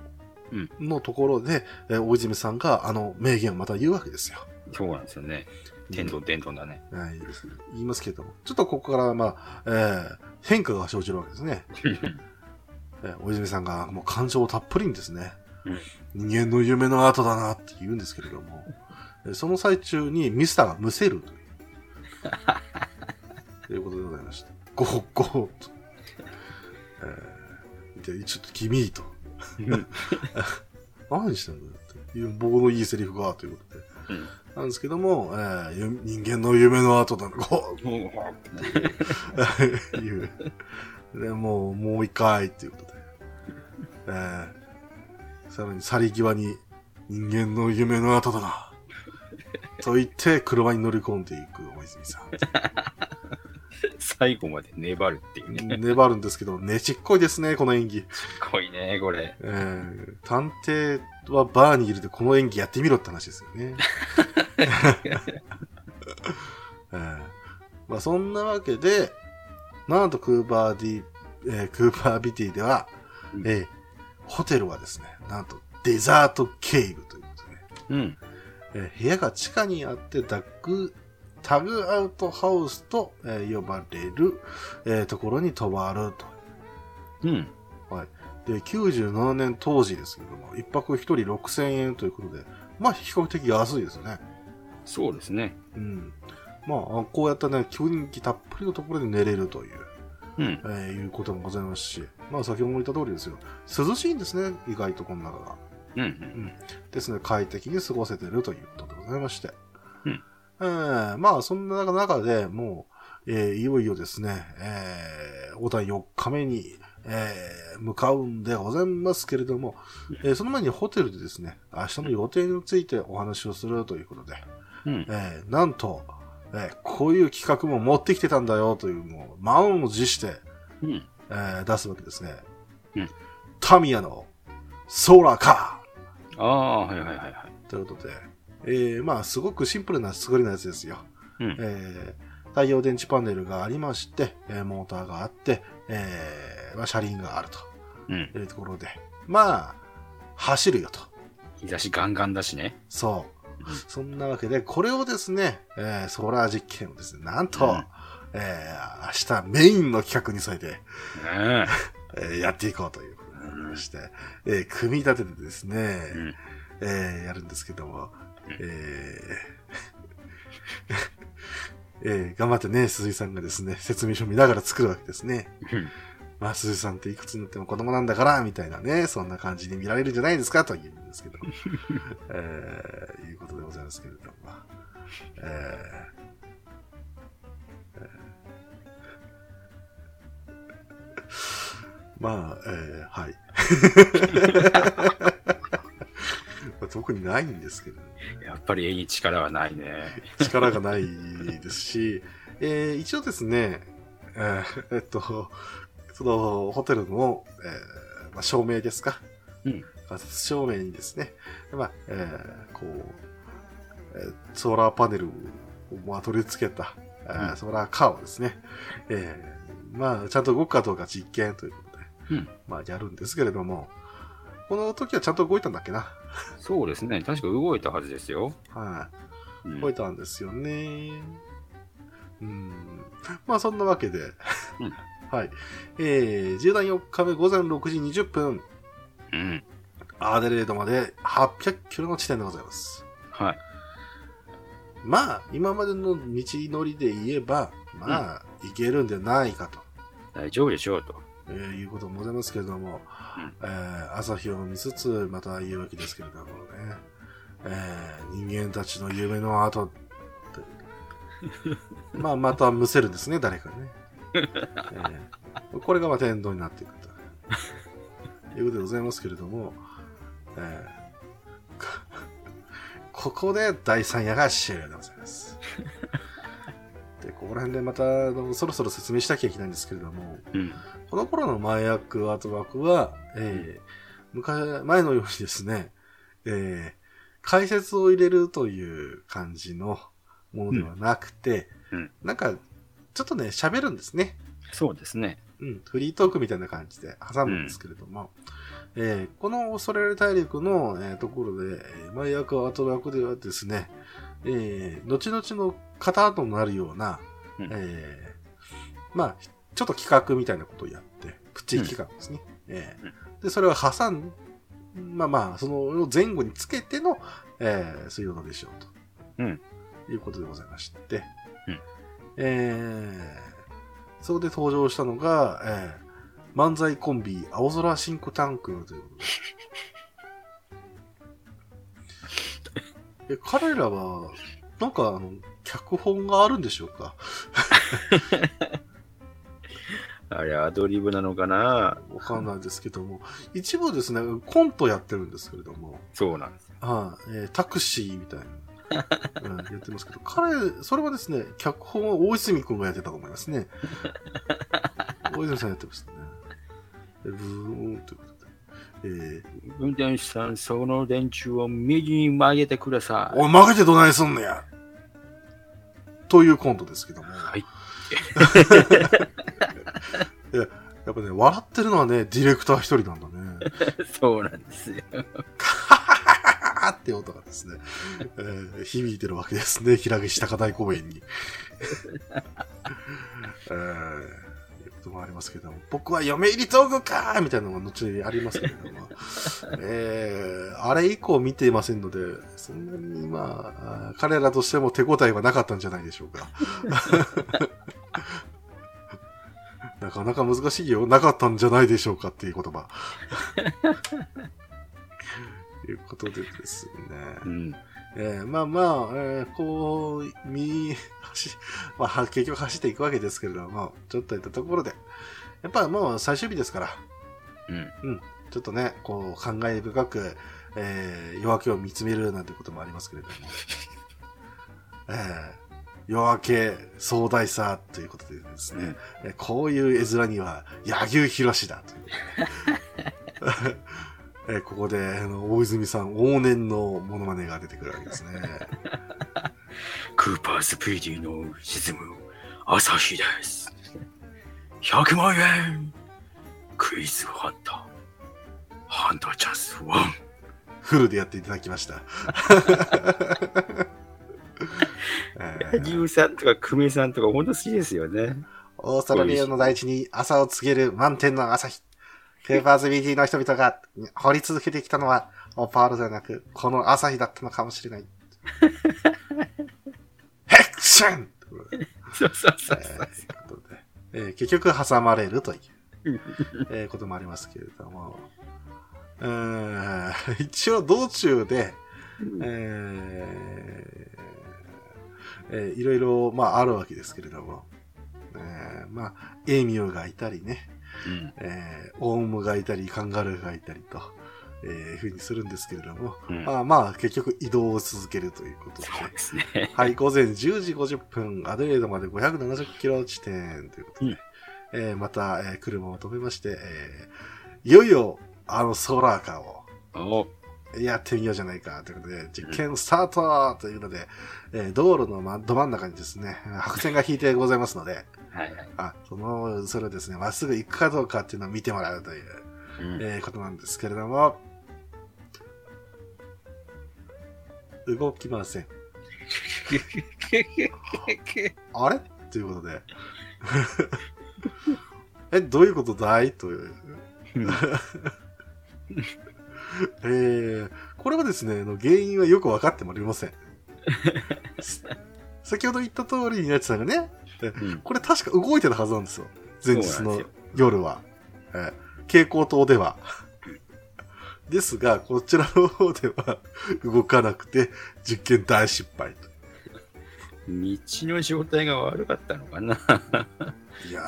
のところで、えー大泉さんがあの名言をまた言うわけですよ。そうなんですよね。天丼天丼だね。はい、言いますけれども、ちょっとここから、まあ、えー、変化が生じるわけですね。えー大泉さんがもう感情をたっぷりにですね、人間の夢の後だなって言うんですけれども、えーその最中にミスターがむせるという。ということでございました。ゴーゴーと。えー、で、ちょっと君と。何してんだよっていう、僕のいいセリフが、ということで。うんなんですけども、えー人間の夢の後だな、こう、いう。で、もう、もう一回っていうことで。えー、さらに去り際に、人間の夢の後だな。と言って、車に乗り込んでいく大泉さん。最後まで粘るっていうね。粘るんですけど、ねちっこいですね、この演技。すごいね、これ。えー、探偵はバーにいるでこの演技やってみろって話ですよね。えーまあそんなわけで、なんとクーバーディ、えークーバービティでは、うんえーホテルはですね、なんとデザートケイブということで、うん。えー部屋が地下にあってダッグ、タグアウトハウスと、えー呼ばれる、えーところに泊まると。うん。で、97年当時ですけども、一泊一人6000円ということで、まあ比較的安いですよね。そうですね。うん。まあ、こうやったね、雰囲気たっぷりのところで寝れるという、うん。えーいうこともございますし、まあ先ほども言った通りですよ。涼しいんですね、意外とこの中が。うん。うん。ですね、快適に過ごせてるということでございまして。うんえーまあ、そんな中でもう、えーいよいよですね、えー、お第4日目に、えー向かうんでございますけれども、えーその前にホテルでですね、明日の予定についてお話をするということで、うん。えーなんと、えーこういう企画も持ってきてたんだよという、もう、満を持して、うん。えー出すわけですね。うんタミヤのソーラーカーああ、はいはいはいはい。ということで、えー、まあ、すごくシンプルな作りのやつですよ。うん。えー、太陽電池パネルがありまして、えーモーターがあって、えー、まあ、車輪があるとうん。いうところで、まあ、走るよと。日差しガンガンだしね。そううん。そんなわけで、これをですね、えー、ソーラー実験をですね、なんと、うんえー、明日メインの企画に添えて、ねえ ーやっていこうということになりまして、えー組み立ててですね、え。うん。えーやるんですけども、うんえー。えー頑張ってね、鈴井さんがですね、説明書見ながら作るわけですね。うん。まあ、鈴井さんっていくつになっても子供なんだから、みたいなね、そんな感じに見られるんじゃないですか、と言うんですけど、えーいうことでございますけれども、えー。えー。まあ、えーはい。まあ特にないんですけど、やっぱり絵に力はないね。力がないですし、えー一応ですね、えーえっと、そのホテルの、えーまあ、照明ですか？うん照明にですね、まあ、えーこう、えーソーラーパネルをまあ取り付けた、えーうんソーラーカーをですね、えーまあ、ちゃんと動くかどうか実験ということで、うんまあ、やるんですけれども、この時はちゃんと動いたんだっけな。そうですね。確か動いたはずですよ。はい、うん動いたんですよね。うん。まあそんなわけで、うん はい。えー、10段4日目午前6時20分、うん。アーデレードまで800キロの地点でございます。はい。まあ、今までの道のりで言えば、まあ、いけるんじゃないかと、大丈夫でしょうと。えーいうこともございますけれども、うんえー朝日を見つつ、また言うわけですけれどもね、えー人間たちの夢の後って、まあ、またむせるんですね、誰かね。えーこれがまあ天道になっていくと。いうことでございますけれども、えーここで第3夜が終了でございます。で、ここら辺でまたあのそろそろ説明しなきゃいけないんですけれども、うん。この頃の前役、後枠は、えー昔、前のようにですね、えー解説を入れるという感じのものではなくて、うん。うんなんか、ちょっとね、喋るんですね。そうですね。うん、フリートークみたいな感じで挟むんですけれども、えーこのオーストラリア大陸の、えーところで、えー前役、後役ではですね、えー後々の型となるような、うん。えーまあ、ちょっと企画みたいなことをやって、プチ企画ですね。えーで、それを挟ん、まあまあ、その前後につけての、えー、水曜どうでしょうと。うん。いうことでございまして、うん。えー、そこで登場したのが、えー、漫才コンビ、青空シンクタンクということで。え、彼らは、なんか、あの、脚本があるんでしょうか？あれ、アドリブなのかな？わかんないですけども、一部ですね、コントやってるんですけれども、そうなんです。はい、えータクシーみたいな、うん、やってますけど、彼、それはですね、脚本は大泉くんがやってたと思いますね。大泉さんやってましたね。えブーンということで。えー、運転手さん、その電柱を右に曲げてください。おい、曲げてどないすんのやというコントですけども、はい。やっぱね、笑ってるのはね、ディレクター一人なんだね。そうなんですよ。あ ーって音がですね、えー響いてるわけですね、平岸高台公園に。えー、いうこともありますけども、僕は嫁入り道具かーみたいなのが後にありますけれども、えー、あれ以降見ていませんので、そんなにまあ、彼らとしても手応えはなかったんじゃないでしょうか。なかなか難しいよ。なかったんじゃないでしょうかっていう言葉。いうことでですね。うん。えーまあまあ、えーこう、み、走、まあ、は結局走っていくわけですけれども、ちょっといったところで、やっぱもう最終日ですから、うん。ちょっとね、こう、感慨深く、えー夜明けを見つめるなんてこともありますけれども、えー夜明け壮大さということでですね、えーこういう絵面には、柳生博士だという えーここで、あの、大泉さん往年のモノマネが出てくるわけですね。クーパースピーディーの沈む朝日です。100万円クイズハンター。ハンターチャンスワン。フルでやっていただきました。えーリュウさんとかクミさんとか本当好きですよね。オーストラリアの大地に朝を告げる満天の朝日。ペーパーズビーティーの人々が掘り続けてきたのは、オパールではなく、この朝日だったのかもしれない。ヘクションそうそうそうえーということでえー結局挟まれるという、えーこともありますけれども、うーん一応道中で、えーえーいろいろ、まあ、あるわけですけれども、えーまあ、エミューがいたりね、うん。えーオウムがいたり、カンガルーがいたりと、えー、ふうにするんですけれども、うん。まあまあ、結局移動を続けるということで、そうですね。はい、午前10時50分、アデレードまで570キロ地点ということで、うん。えーまた、えー車を止めまして、えーいよいよ、あのソーラーカーを。おやってみようじゃないかということで、実験スタートというので、えー道路の、ま、ど真ん中にですね、白線が引いてございますので、はいはい。あ、その、それをですね、まっすぐ行くかどうかっていうのを見てもらうという、うんえーことなんですけれども、動きません。あれ？ということで。え、どういうことだい？という。えー、これはですね、原因はよく分かってもおりません。先ほど言った通りになってたがね、うんこれ確か動いてたはずなんですよ。前日の夜は。えー蛍光灯では。ですが、こちらの方では動かなくて、実験大失敗と。道の状態が悪かったのかな。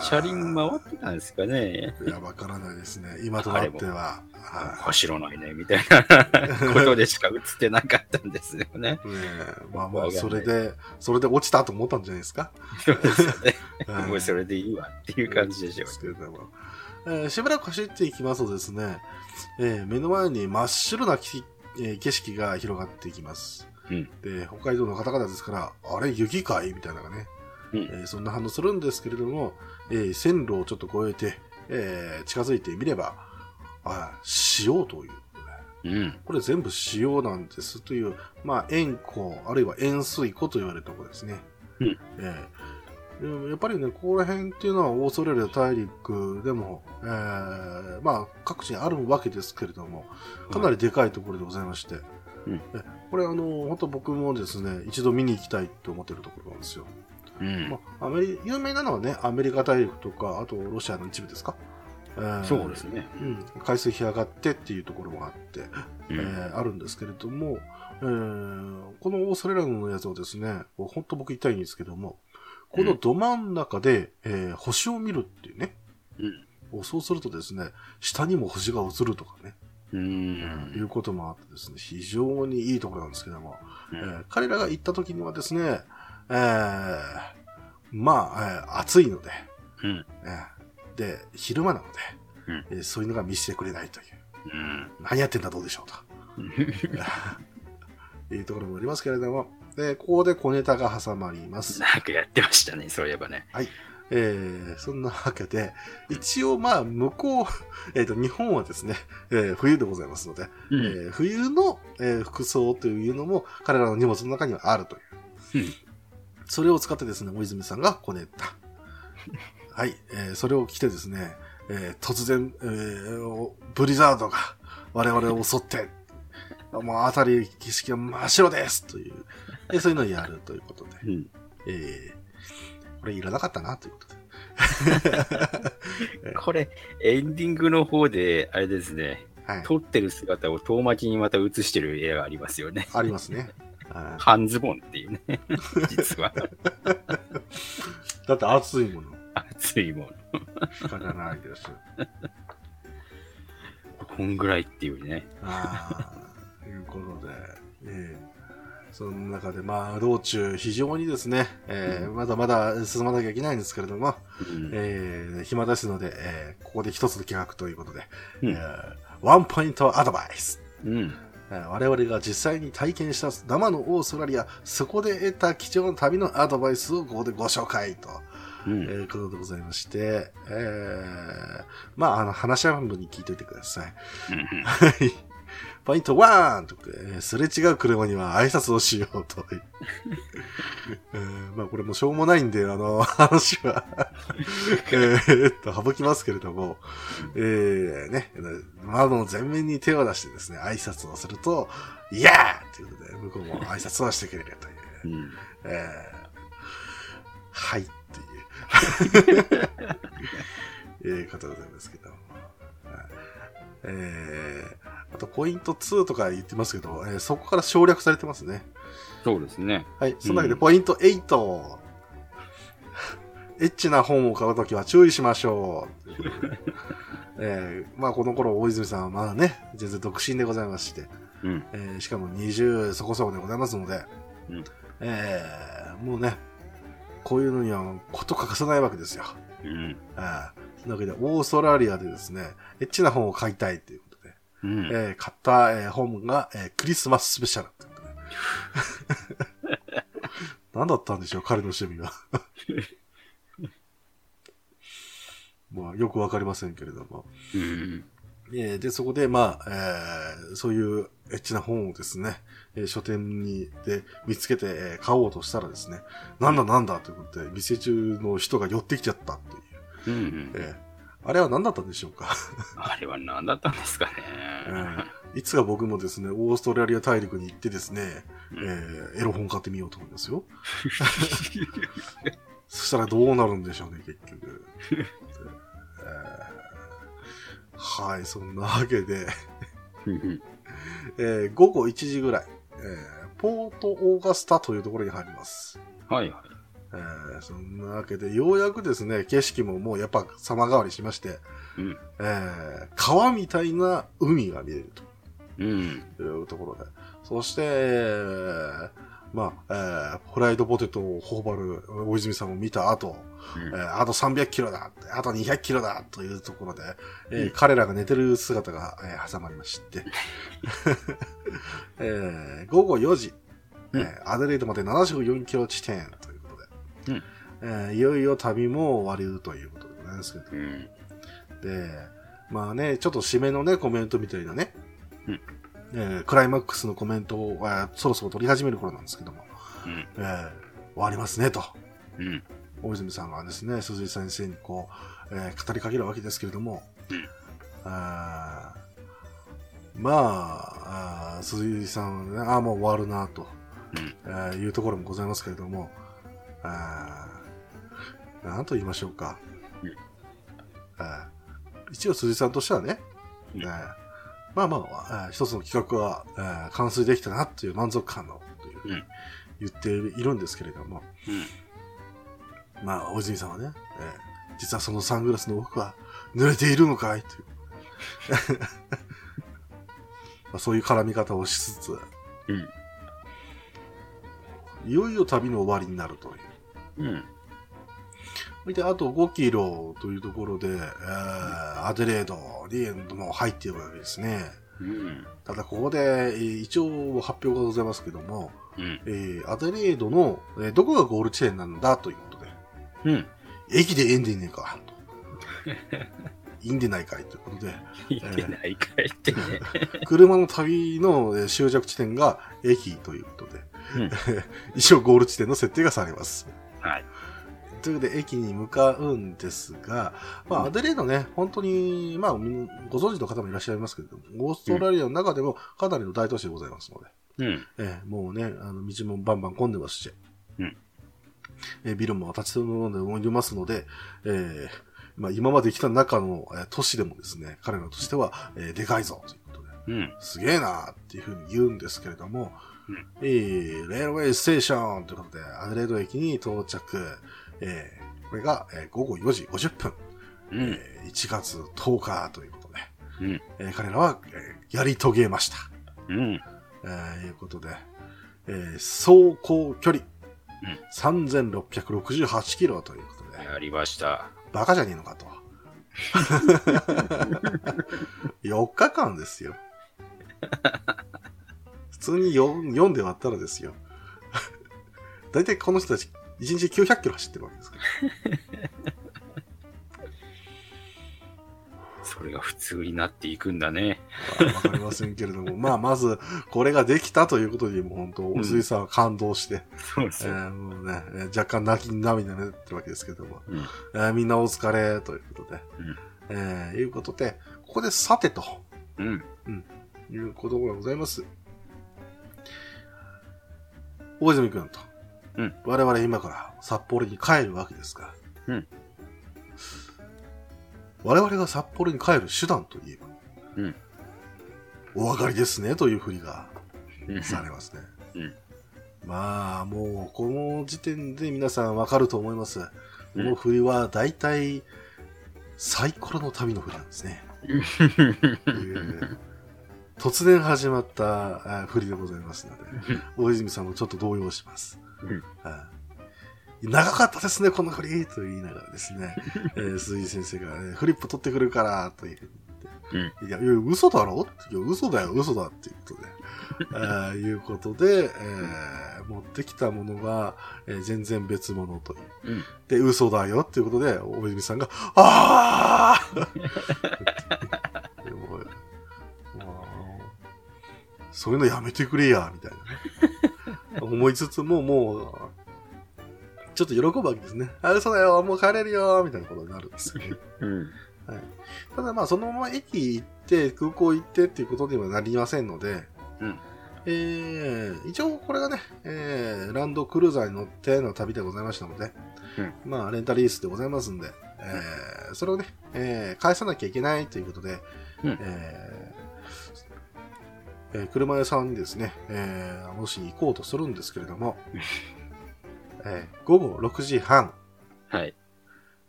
車輪回ってたんですかね。いや、わからないですね。今となっては。は走らないね、みたいなことでしか映ってなかったんですよね。い。ねえまあまあ、それで、それで落ちたと思ったんじゃないですか？そうですよね。はいもうそれでいいわっていう感じでしょですけれども。えーしばらく走っていきますとですね、えー目の前に真っ白なき、えー景色が広がっていきます。うんで、北海道の方々ですから、あれ、雪かい？みたいなのがね、うんえーそんな反応するんですけれども、えー線路をちょっと越えて、えー近づいてみれば、あ、塩という。うん。これ全部塩なんですという、まあ、塩湖、あるいは塩水湖と言われるところですね。うんええでもやっぱりね、ここら辺っていうのはオーストラリア大陸でも、えーまあ、各地にあるわけですけれども、かなりでかいところでございまして、うんえこれあの、本当僕もですね、一度見に行きたいと思ってるところなんですよ。うんまあ、アメリ有名なのはね、アメリカ大陸とか、あとロシアの一部ですか？えーそうですね。うん、海水干上がってっていうところもあって、うんえーあるんですけれども、えーこのオーストラリアのやつをですね、本当僕言いたいんですけども、このど真ん中で、えー星を見るっていうね、うん。そうするとですね、下にも星が映るとかね、うん。いうこともあってですね、非常にいいところなんですけども、うんえー彼らが行った時にはですね、えーまあ、えー暑いので、うん。えーで、昼間なので、うんえーそういうのが見せてくれないという。うん。何やってんだどうでしょうと。いうところもありますけれども、で、ここで小ネタが挟まります。なんかやってましたね、そういえばね。えー、そんなわけで、一応まあ、向こう、えっ、と、日本はですね、えー、冬でございますので、うん。えー冬の、えー服装というのも彼らの荷物の中にはあるという。うんそれを使ってですね、大泉さんがこねった。はい、えーそれを着てですね、えー突然、えーブリザードが我々を襲って、もう辺り景色が真っ白ですという、でそういうのをやるということで、うん。えーこれいらなかったなということで。これ、エンディングの方で、あれですね、はい。撮ってる姿を遠巻きにまた映してる絵がありますよね。ありますね。はい半ズボンっていうね。実は。だって暑いもの。熱いもの。仕方ないです。こんぐらいっていうね。ああ、いうことで、ええその中で、まあ、道中、非常にですね、えーまだまだ進まなきゃいけないんですけれども、うんえー暇ですので、えーここで一つの企画ということで、うんえーワンポイントアドバイス。うん。えー我々が実際に体験した生のオーストラリア、そこで得た貴重な旅のアドバイスをここでご紹介と、うん。えーことでございまして、えーまあ、あの、話し合い半分に聞いといてください。はい。ポイント1とか、えーすれ違う車には挨拶をしようと。えーまあこれもしょうもないんで、あの、話は、えーっと、省きますけれども、えー、ね、窓の前面に手を出してですね、挨拶をすると、イヤーということで、向こうも挨拶をしてくれるという。うん。えーはいっていう、えー、方でございますけどえーあと、ポイント2とか言ってますけど、えーそこから省略されてますね。そうですね。はい。そのわけで、うんポイント8。エッチな本を買うときは注意しましょう。えーまあ、この頃、大泉さんはまだね、全然独身でございまして、うん。えーしかも20そこそこでございますので、うんえーもうね、こういうのにはこと欠かさないわけですよ。うん。あーなわけで、オーストラリアでですね、エッチな本を買いたいということで、うん。えー買った、えー本が、えークリスマススペシャルということで。何だったんでしょう、彼の趣味は。まあ、よくわかりませんけれども。うん。えーで、そこで、まあ、えーそういうエッチな本をですね、えー書店にで見つけて、えー買おうとしたらですね、なんだなんだということで、店中の人が寄ってきちゃったという。うん。えーあれは何だったんでしょうか、あれは何だったんですかね。えーいつか僕もですね、オーストラリア大陸に行ってですね、うんえーエロ本買ってみようと思いますよ。そしたらどうなるんでしょうね、結局。えーはい、そんなわけで、うんえー午後1時ぐらい、えーポートオーガスタというところに入ります。はいはい。えーそんなわけで、ようやくですね、景色ももうやっぱ様変わりしまして、うん。えー川みたいな海が見えるうん。というところで、そして、えーまあ、えーフライドポテトを頬張る大泉さんを見た後、えーあと300キロだ、あと200キロだというところで、えーうん。彼らが寝てる姿が、えー挟まりまして、えー午後4時、うん。えーアデレードまで74キロ地点うんえーいよいよ旅も終わりということでございますけど、うん。で、まあね、ちょっと締めのね、コメントみたいなね、うんえークライマックスのコメントを、えーそろそろ取り始める頃なんですけども、うん。えー終わりますねと。うん。大泉さんがですね、鈴井先生にこう、えー語りかけるわけですけれども、うんあーまああー鈴井さんはね、ああ、もう終わるなと、うん。えーいうところもございますけれども、あーなんと言いましょうか。うん一応鈴井さんとしてはね、うんえーまあまあ、えー一つの企画は、えー完遂できたなという満足感の、というふう言っているんですけれども、うん。まあ、大泉さんはね、えー実はそのサングラスの奥は濡れているのかい？という。まあそういう絡み方をしつつ、うん。いよいよ旅の終わりになるという。うん。それで、あと5キロというところで、えーアデレードにもう入っているわけですね。うん。ただ、ここで、えー一応発表がございますけども、うん。えーアデレードの、えーどこがゴール地点なんだということで、うん。駅でええんでんねえか。いいんでないかいということで、いけないかいってね。車の旅のえー終着地点が駅ということで、うん 一応ゴール地点の設定がされます。はい。ということで、駅に向かうんですが、まあ、アデレードね、本当に、まあ、ご存知の方もいらっしゃいますけれども、オーストラリアの中でもかなりの大都市でございますので、うん。えーもうね、あの、道もバンバン混んでますし、うんえービルも立ち止まんでおりますので、えーまあ、今まで来た中の、えー都市でもですね、彼らとしては、えーでかいぞ、ということで、うん。すげえなっていうふうに言うんですけれども、うんえーレールウェイステーションということで、アデレード駅に到着、えーこれが、えー午後4時50分、うん。えー1月10日ということで、うん。えー彼らは、えーやり遂げました。うん。えーいうことで、えー走行距離、3668キロということで、やりました。バカじゃねえのかと。4日間ですよ。普通に 4, 4で割ったらですよ。だいたいこの人たち1日900キロ走ってるわけですから。それが普通になっていくんだね。まあわかりませんけれども、まあ、まず、これができたということにも本当、おすいさんは感動して、うそう。ーもうね、えー若干泣き涙が出てるわけですけども、うん。えーみんなお疲れということで、えーいうことで、ここでさてとうん。いうことがございます。大泉君と、うん我々今から札幌に帰るわけですが、うん我々が札幌に帰る手段といえば、うんお分かりですねというふりがうん。されますね。うんまあ、もう、この時点で皆さんわかると思います。こうんの振りは大体、サイコロの旅の振りなんですね。え ー突然始まったあ振りでございますので、大泉さんもちょっと動揺します。長かったですね、この振りと言いながらですね、えー鈴井先生が、ね、フリップ取ってくるから、といううん。いや、いや、嘘だろ？いや、嘘だよ、嘘だっていうことで。あーいうことで、えー持ってきたものが、えー全然別物という。うん。で、嘘だよっていうことで、大泉さんが、ああ そういうのやめてくれや、みたいなね。思いつつも、もう、ちょっと喜ぶわけですね。あ、嘘だよ、もう帰れるよ、みたいなことになるんですよね。うん。ただまあそのまま駅行って空港行ってっていうことにはなりませんので、うんえー一応これがね、えーランドクルーザーに乗っての旅でございましたので、まあレンタリースでございますんで、えーそれをね、えー返さなきゃいけないということで、うんえーえー車屋さんにですね、えーもし行こうとするんですけれども、えー午後6時半、はい。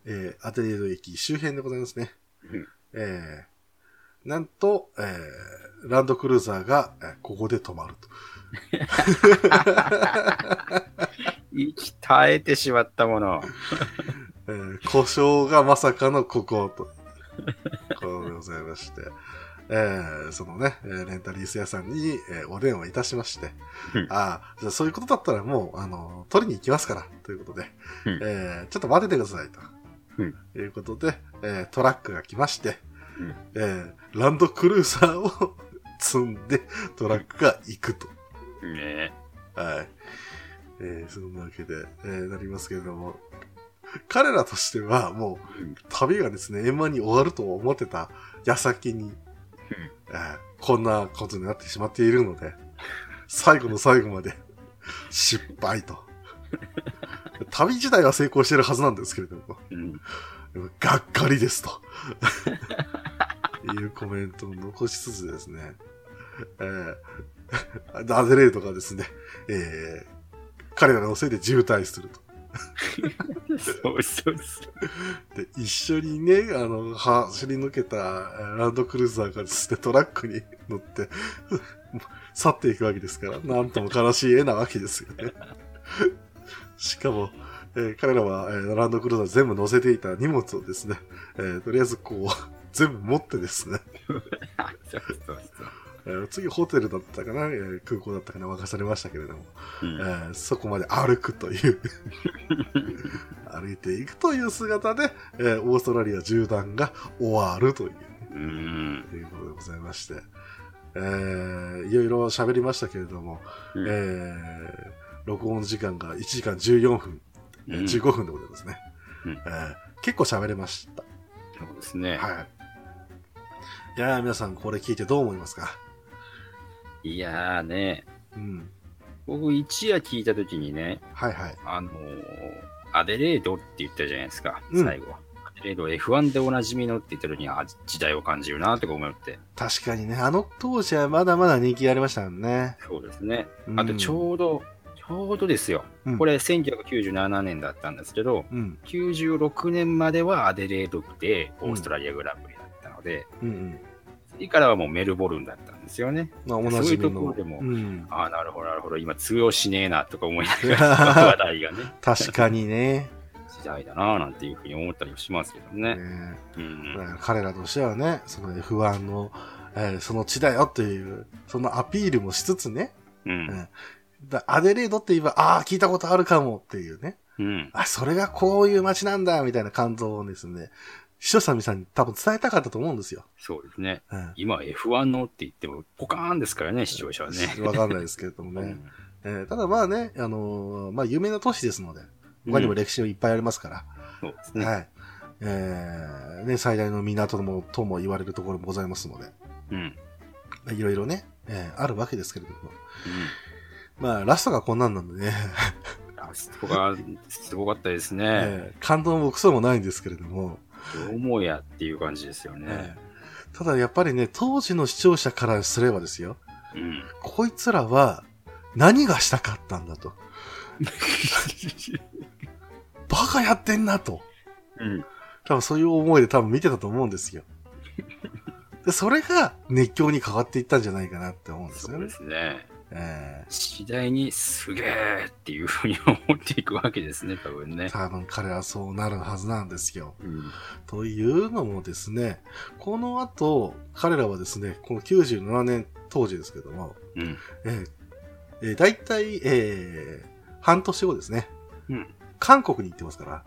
えーアデレード駅周辺でございますね。うんえーなんと、えーランドクルーザーが、えーここで止まると。息絶えてしまったもの。えー故障がまさかのここと。こうでございまして。えーそのね、えーレンタリース屋さんに、えーお電話いたしまして、うん。ああ、じゃあそういうことだったらもう、あの、取りに行きますから、ということで、うん。えーちょっと待っててください、と。うん。いうことで、えートラックが来まして、うん。えーランドクルーザーを 積んで、トラックが行くと。ねはい。えーそんなわけで、えーなりますけれども、彼らとしてはもう、うん。旅がですね、円満に終わると思ってた矢先に、えーこんなことになってしまっているので、最後の最後まで失敗と。旅自体は成功してるはずなんですけれども、うん。がっかりですと。いうコメントを残しつつですね、えー、アデレードがですね、えー彼らのせいで渋滞すると。そうそうそう。で、一緒にね、あの、走り抜けたランドクルーザーがですね、トラックに乗って、去っていくわけですから、なんとも悲しい絵なわけですよね。しかも、えー彼らは、えーランドクルーザー全部乗せていた荷物をですね、えーとりあえずこう、全部持ってですね、そうそうそう。えー次ホテルだったかな、えー空港だったかな？任されましたけれども、うん。えーそこまで歩くという。歩いていくという姿で、えーオーストラリア縦断が終わるという、うん。ということでございまして、えーいろいろ喋りましたけれども、うん。えー録音時間が1時間14分、えーうん。15分でございますね。うん。えー結構喋れました。そうですね。はい。いやー皆さんこれ聞いてどう思いますか？いやーね、うん。僕一夜聞いたときにね、はいはい。あのーアデレードって言ったじゃないですか、うん最後は。アデレード F1 でおなじみのって言ったときに、あ、時代を感じるなとか思って。確かにね、あの当時はまだまだ人気がありましたもんね。そうですね。うんあとちょうど、ちょうどですよ。うんこれ1997年だったんですけど、うん。96年まではアデレードでオーストラリアグランプリだったので、うんうん。次からはもうメルボルンだったんですよね。まあ、そういうとこの。ろでもうん。ああ、なるほど、なるほど。今通用しねえなとか思いながら、話題がね、確かにね。時代だなぁなんていうふうに思ったりもしますけどね。ねうん。彼らとしてはね、その F1 の、えーその地だよっていう、そのアピールもしつつね、うん。だアデレードって言えば、ああ、聞いたことあるかもっていうね。うん。あ、それがこういう街なんだ、みたいな感動をですね、視聴者の皆さんに多分伝えたかったと思うんですよ。そうですね。うん。今 F1 のって言ってもポカーンですからね、視聴者はね。わかんないですけれどもね。うんえーただまあね、あのーまあ有名な都市ですので、他にも歴史はいっぱいありますから、そうですね。はい。えーね、最大の港とも、とも言われるところもございますので、うん。うん。いろいろね、えーあるわけですけれども、まあラストがこんなんなんでね、ラストがすごかったですね。えー感動もクソもないんですけれども、どうもやっていう感じですよね。えーただやっぱりね、当時の視聴者からすればですよ、うん。こいつらは何がしたかったんだと。バカやってんなと。うん。多分そういう思いで多分見てたと思うんですよ。で、それが熱狂に変わっていったんじゃないかなって思うんですよねそうで。すね。え次第にすげえっていうふうに思っていくわけですね、多分ねー。多分彼はそうなるはずなんですよ。うん。というのもですね、この後、彼らはですね、この97年当時ですけども、うん。えーえー、大体、えー半年後ですね、うん。韓国に行ってますから、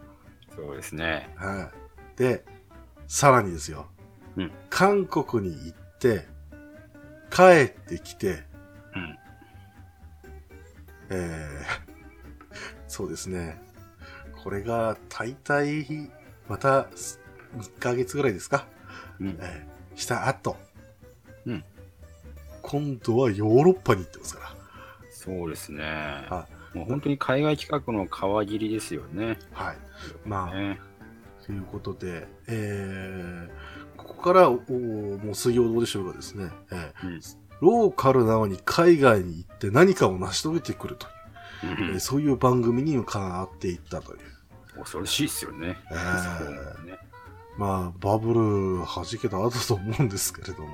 そうですね。はい。で、さらにですよ。うん韓国に行って、帰ってきて、うん。えーそうですね。これが大体、また1ヶ月ぐらいですか？うん。えーした後。うん今度はヨーロッパに行ってますかそうですね。はもう本当に海外企画の皮切りですよね。ら。はい。まあ、ね。ということで、えーここから、おもう水曜どうでしょうがですね、えーうん。ローカルなのに海外に行って何かを成し遂げてくるという、えーそういう番組にも変わっていったという。恐ろしいですよね。えーまあ、バブル弾けた後だと思うんですけれども、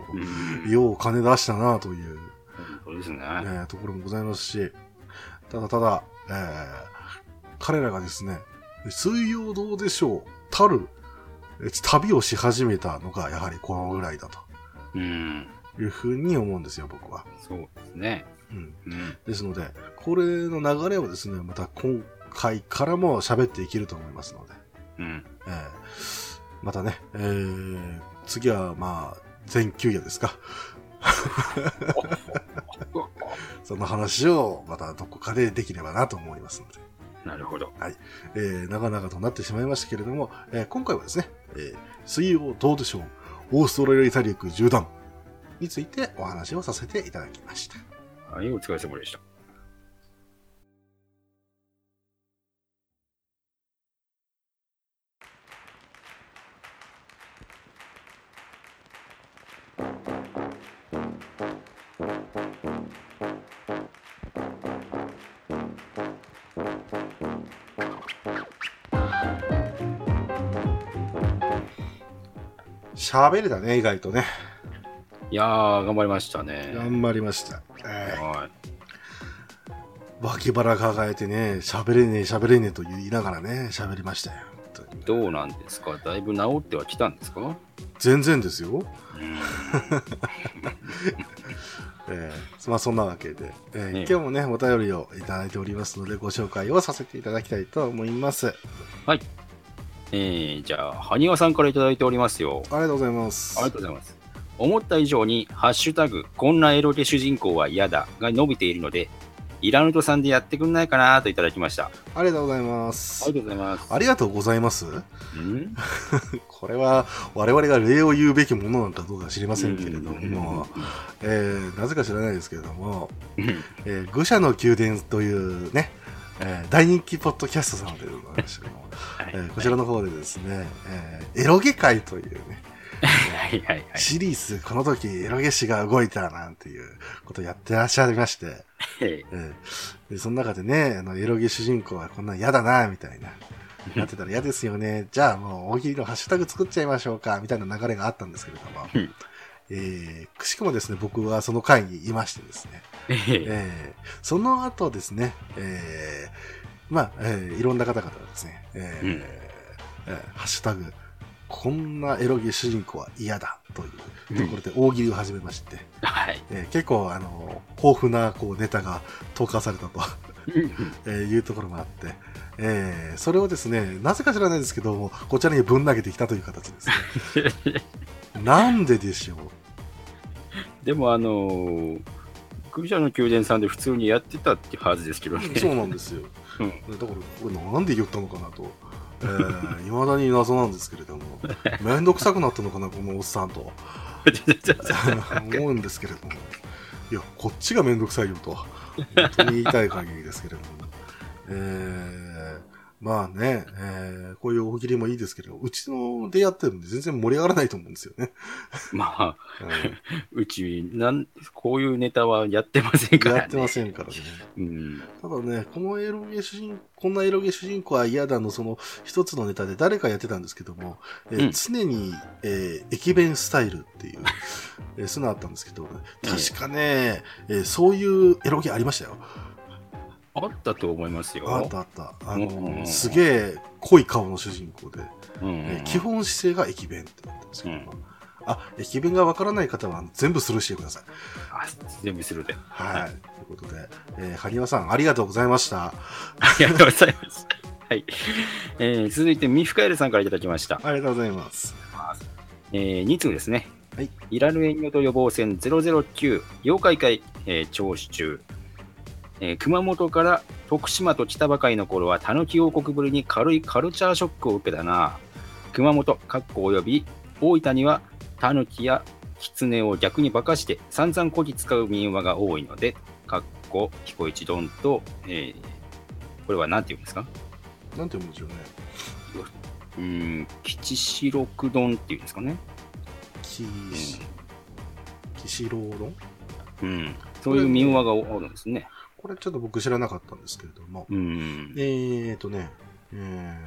うん。よう金出したなという、そうですね。えーところもございますし、ただただ、えー彼らがですね、水曜どうでしょう、たる、えー旅をし始めたのがやはりこのぐらいだとうん。いうふうに思うんですよ、僕は。そうですね。うん。うん。ですので、これの流れをですね、また今回からも喋っていけると思いますので、うん。えーまたね、えー次はまあ、全休夜ですか。その話をまたどこかでできればなと思いますので、なるほど。えー長々となってしまいましたけれども、えー今回はですね、えー水曜どうでしょう、オーストラリア大陸縦断についてお話をさせていただきました。はい、お疲れ様でした。喋れたね、意外とね。いやー、頑張りましたね。頑張りました。えーはい。脇腹抱えてね、喋れねえ、喋れねえと言いながらね、喋りましたよ。どうなんですか？だいぶ治ってはきたんですか？全然ですよ。うん。えーまあそんなわけで、えーね今日もね、お便りをいただいておりますので、ご紹介をさせていただきたいと思います。あえー、じゃあ、埴輪さんからいただいておりますよ。りがとうございます。ありがとうございます。思った以上に、ハッシュタグ、こんなエロゲ主人公は嫌だが伸びているので、イラヌトさんでやってくんないかなといただきました。あありがとうございます。りがとうございます。ありがとうございます。うん？これは我々が礼を言うべきものなのかどうか知りませんけれどうんも、えーなぜか知らないですけれども、うんえー愚者の宮殿というね、えー大人気ポッドキャストさんでございましても、はいえーこちらの方でですね、えーエロゲ会というね、はいはいはい。シリーズ、この時エロゲ師が動いたなんていうことをやってらっしゃいまして、ええ。ーでその中でね、あのエロゲ主人公はこんなん嫌だな、みたいな。やってたら嫌ですよね。じゃあもう大喜利のハッシュタグ作っちゃいましょうか、みたいな流れがあったんですけれども。うん、えーくしくもですね、僕はその会にいましてですね、ええ。えーその後ですね、えーまあ、えーいろんな方々がですね、えーうん。えーハッシュタグ、こんなエロゲ主人公は嫌だというところで大喜利を始めまして、はい。えー結構、あの、豊富なこうネタが投下されたと、えーいうところもあって、えーそれをですね、なぜか知らないですけども、こちらにぶん投げてきたという形ですね。なんででしょう？でもあのー、愚者の宮殿さんで普通にやってたってはずですけどね。そうなんですよ。うんだから、これなんで言ったのかなと。えー、未だに謎なんですけれども、めんどくさくなったのかな、このおっさんと。思うんですけれども。いや、こっちがめんどくさいよと。本当に言いたい限りですけれども。えー、まあね、えー、こういう大喜利もいいですけど、うちのでやってるんで全然盛り上がらないと思うんですよね。まあ、うちなん、こういうネタはやってませんからね。やってませんからね。うん。ただね、このエロゲ主人、こんなエロゲ主人公は嫌だの、その一つのネタで誰かやってたんですけども、えーうん常に、えー駅弁スタイルっていう、えーそういうのあったんですけど、確かね、えーそういうエロゲありましたよ。あったと思いますよ。あったあった。あの、うんすげえ濃い顔の主人公で、うんえー基本姿勢が駅弁ってなってるんですけど、うんあ、駅弁がわからない方は全部スルーしてください。あ全部するで。はい。ということで、えー、わさんありがとうございました。ありがとうございます。はい。えー続いて、ミフカエルさんからいただきました。ありがとうございます。えー、2通ですね。はい。イラルエンヨト予防戦009妖怪会、えー聴取中。えー熊本から徳島と来たばかりの頃は、たぬき王国ぶりに軽いカルチャーショックを受けたな。熊本、かっこおよび大分には、タヌキやキツネを逆に化かして散々こき使う民話が多いので、かっこ彦一丼と、えーこれは何て言うんですか？なんて読むんでしょうね。うーん、吉四六丼っていうんですかね？きし、きしろうどんうん。そういう民話があるんですね。これちょっと僕知らなかったんですけれども、うん、えっ、ー、とね、え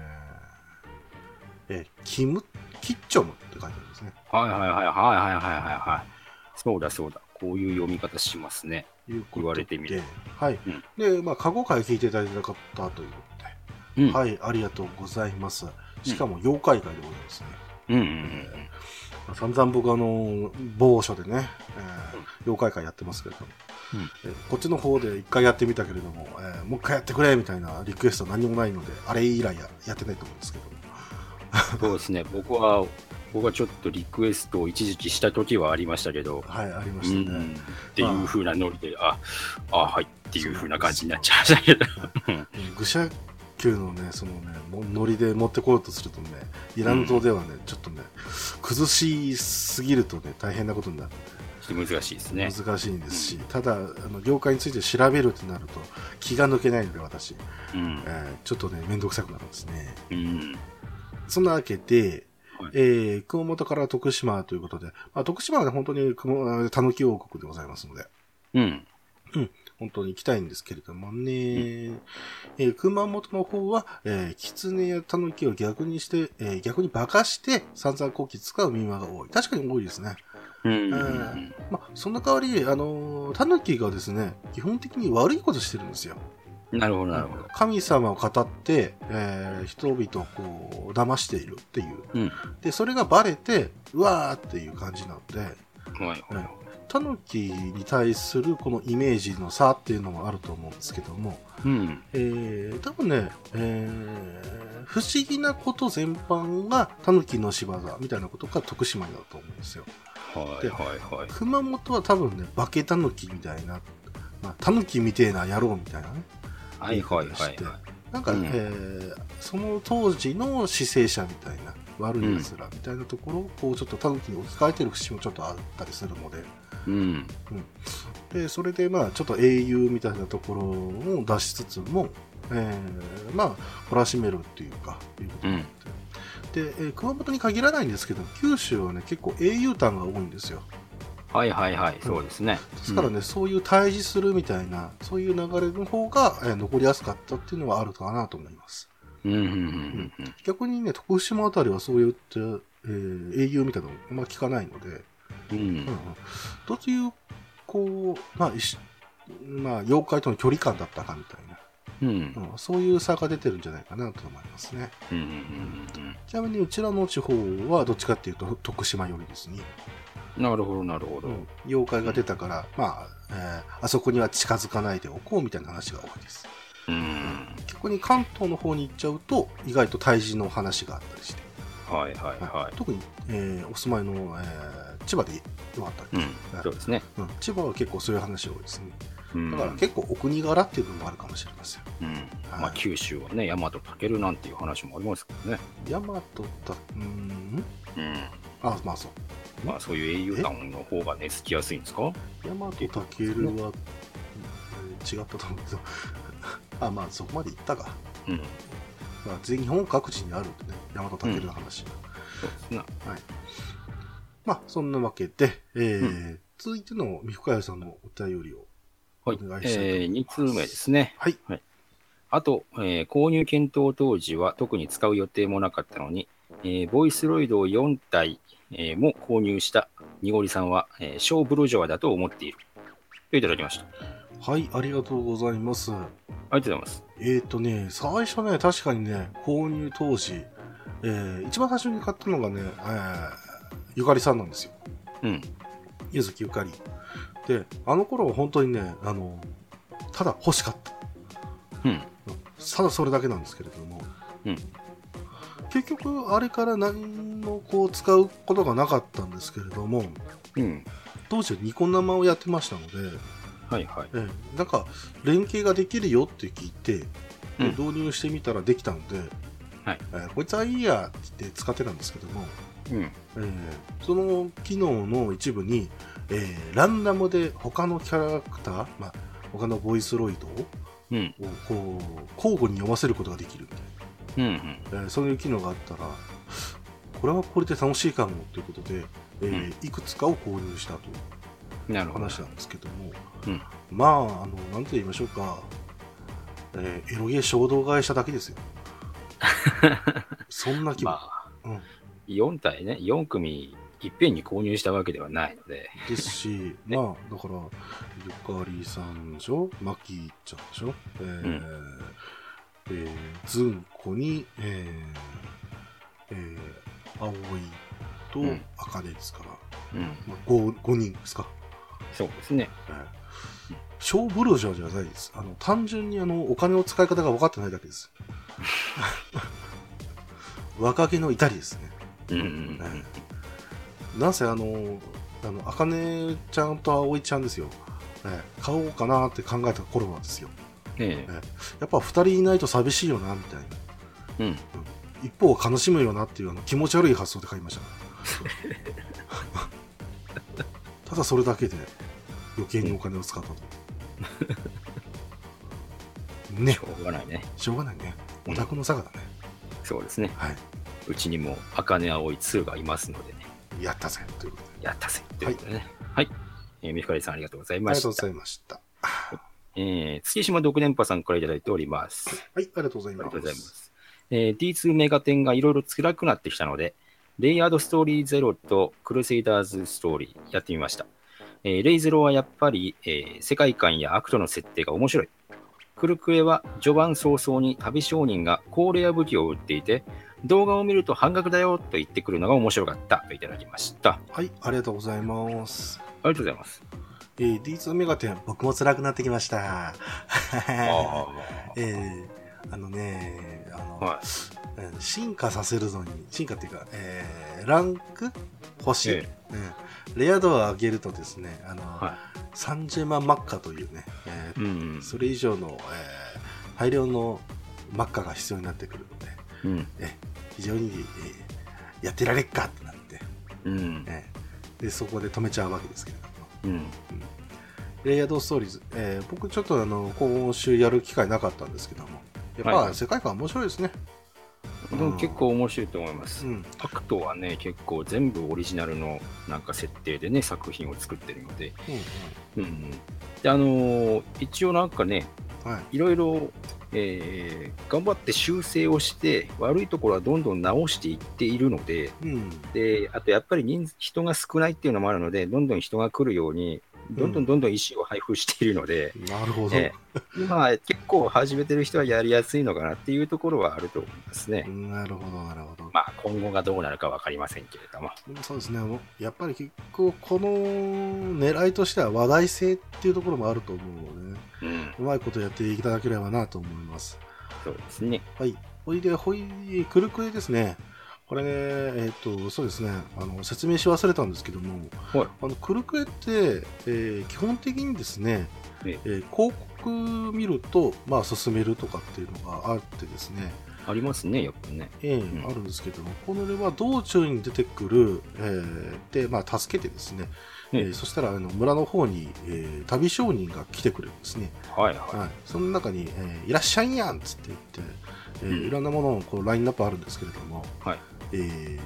ーえー、キム、キッチョムって書いてあるんですね。はいはいはいはいはいはいはい。そうだそうだ。こういう読み方しますね。言われてみて。はい。うん、で、まあ、過去回聞いていただいた方ということで、うん、はい、ありがとうございます。しかも、妖怪界でございますね。うんうんうん、えー、散々僕、あの、某所でね、えー、妖怪界やってますけれども、うんえーこっちの方で一回やってみたけれども、えーもう一回やってくれみたいなリクエスト何もないので、あれ以来ややってないと思うんですけども。そうですね。僕は、僕はちょっとリクエストを一時期した時はありましたけど、はい、ありまうしたね。ん。っていう風なノリで、あ、あ、はいっていう風な感じになっちゃいましたけど。愚者級のね、そのね、もノリで持ってこようとするとね、イラン島ではね、ちょっとね、崩しすぎるとね、大変なことになって、ちょっと難しいですね。難しいんですし、ただ、あの業界について調べるとなると、気が抜けないので、私、うん。えーちょっとね、めんどくさくなるんですね。うん。そんなわけで、はいえー熊本から徳島ということで、まあ、徳島はね、本当に熊たぬき王国でございますので、うん。本当に行きたいんですけれどもね、えー熊本の方は、えー、狐やタヌキを逆にして、えー逆に化かして散々後期使う民話が多い。確かに多いですね。うん。まあ、その代わり、あのータヌキがですね、基本的に悪いことしてるん。ですよ。なるほど、なるほど。神様を語って、えー人々をこう、騙しているっていう。うん。で、それがバレて、うわーっていう感じなので、はいはい。タヌキに対するこのイメージの差っていうのもあると思うん。ですけども、うん。えー、多分ね、えー、不思議なこと全般がタヌキの仕業みたいなことが徳島にだと思うん。ですよ。はいはいはい。熊本は多分ね、化けタヌキみたいな、まあ、タヌキみてえな野郎みたいなね。はいはいはいはい。なんか、うんえーその当時の死生者みたいな、悪い奴らみたいなところを、こう、ちょっとタヌキに置き換えてる節もちょっとあったりするので、うん。で、それでまあ、ちょっと英雄みたいなところを出しつつも、えーまあ、懲らしめるっていうか、いうことになってで、えー熊本に限らないんですけど、九州はね、結構英雄譚が多いんですよ。はいはいはい。そうですね。ですからね、そういう対峙するみたいな、そういう流れの方が、えー残りやすかったっていうのはあるかなと思います。うん。うんうんうん逆にね、徳島あたりはそういった、えー英雄みたいなのあんま聞かないので、うん。うんうんうんどういう、こう、まあ、まあ、妖怪との距離感だったかみたいな、うん。うん、そういう差が出てるんじゃないかなと思いますね。うんうんうんちなみに、うちらの地方はどっちかっていうと、徳島寄りですね。うん。なるほどなるほど。うん妖怪が出たから、まあ、えーあそこには近づかないでおこうみたいな話が多いです。うん。逆に関東の方に行っちゃうと、意外と対峙の話があったりして、はいはいはい。特に、えーお住まいの、えー千葉でよかったっけ、うん。そうですね。うん千葉は結構そういう話多いですね。うんだから結構お国柄っていうのもあるかもしれません。うん。まあ九州はね、大和武なんていう話もありますけどね。大和た、うーんうん。あ、まあそう。まあそういう英雄団の方がね、つきやすいんですか？大和たけるは、うんえー違ったと思うけど、あ、まあそこまで行ったか。うん。まあ、全日本各地にあるんでね、大和たけるの話。そうですね。まあ、そんなわけで、えーう続いての三深谷さんのお便りを。はい。お願いしたいと思いえー、2通目ですね。はい。あと、えー購入検討当時は特に使う予定もなかったのに、えーボイスロイドを4体、えーも購入したにごりさんは、えー小ブルジョワだと思っている。といただきました。ありはい、ありがとうございます。がとうございます。えーとね、最初ね、確かにね、購入当時、えー一番最初に買ったのがね、えーゆかりさんなんですよ。うん。ゆずきゆかり。で、あの頃は本当にね、あの、ただ欲しかった。うん。ただそれだけなんですけれども、うん。結局、あれから何もこう使うことがなかったんですけれども、うん。当時はニコ生をやってましたので、はいはい。ええなんか連携ができるよって聞いて、うん導入してみたらできたので、はいえーこいつはいいやって言って使ってたんですけども、うん。えーその機能の一部に、えーランダムで他のキャラクター、まあ、他のボイスロイドをうん。こう交互に読ませることができるみたいうん。な、えーそういう機能があったらこれはこれで楽しいかもということで、えーいくつかを購入したとうん。なるほど。話なんですけども、うんまあ、あの、なんて言いましょうか、えーエロゲー衝動買いしただけですよ。そんな気分。まあ、うん、4体ね、4組いっぺんに購入したわけではないので、ですし、まあ、だから、ゆかりさんでしょ、マキちゃんでしょ、えーんえーずんこに、えーえー、葵とうんあかねですから、うん。まあ、5, 5人ですか。そうですね。えー小ブルジョーじゃないです。あの、単純にあの、お金の使い方が分かってないだけです。若気の至りですね。うんうんええなんせあの、あの、あかねちゃんとあおいちゃんですよ。ええ買おうかなって考えた頃なんですよ。うん。えやっぱ二人いないと寂しいよな、みたいな。え。うん。一方は悲しむよなっていうあの気持ち悪い発想で買いました。ただそれだけで余計にお金を使ったと。ねし、ょうがないね。しょうがないね。オタクの差がだね。そうですね。はい。うちにも、茜葵2がいますのでね。やったぜということで。やったぜということでね。はい。えー、みふかりさんありがとうございました。ありがとうございました。えー、月島独電波さんからいただいております。はい、ありがとうございありがます。とうございます。えー、D2 メガテンがいろいろ辛くなってきたので、レイヤードストーリーゼロとクルセイダーズストーリーやってみました。えーレイゼロはやっぱり、えー世界観やアクトの設定が面白い。クルクエは序盤早々に旅商人が高レア武器を売っていて、動画を見ると半額だよと言ってくるのが面白かったといただきました。はい、ありがとうございます。ありがとうございます。えー、D2 メガテン、僕も辛くなってきました。えー、あのね、あの、はい。えー進化させるのに、進化っていうか、えー、ランク？星、えうん、レア度を上げるとですね、あの、は30万マッカというね、えい。ーうんうん。それ以上の、えー大量のマッカが必要になってくるので、うん。え非常に、えーやってられっかってなって、うん。えーでそこで止めちゃうわけですけれども。うん。レイヤードストーリーズ、えー僕ちょっとあの今週やる機会なかったんですけども、やっぱ、はい世界観面白いですね。でも結構面白いと思いますう。ん。タクトはね、結構全部オリジナルのなんか設定でね、作品を作ってるので。うんうんうん。で、あのー一応なんかね、うん。はい。いろいろ、えー頑張って修正をして、悪いところはどんどん直していっているので、うん。で、あとやっぱり人数人が少ないっていうのもあるので、どんどん人が来るように、どんどんどんどん石を配布しているので、なるほど。え今結構始めてる人はやりやすいのかなっていうところはあると思いますね。なるほど、なるほど。まあ今後がどうなるか分かりませんけれども。そうですね。やっぱり結構この狙いとしては話題性っていうところもあると思うので、ね、うん、うまいことやっていただければなと思います。そうですね。はい。ほいで、ほい、クルクエですね。これね、えっ、と、そうですね。あの、説明し忘れたんですけども、はい。あの、クルクエって、えー基本的にですね、ええ。ー広告見ると、まあ、進めるとかっていうのがあってですね、ありますね、よくね。ええん。あるんですけども、このは道中に出てくる、えーで、まあ、助けてですね、ええ。えーそしたらあの村の方に、えー旅商人が来てくれるんですね。はいははい、その中に、えーいらっしゃいやんっつって言って、えーうん。いろんなもののこうラインナップあるんですけれども、はいえー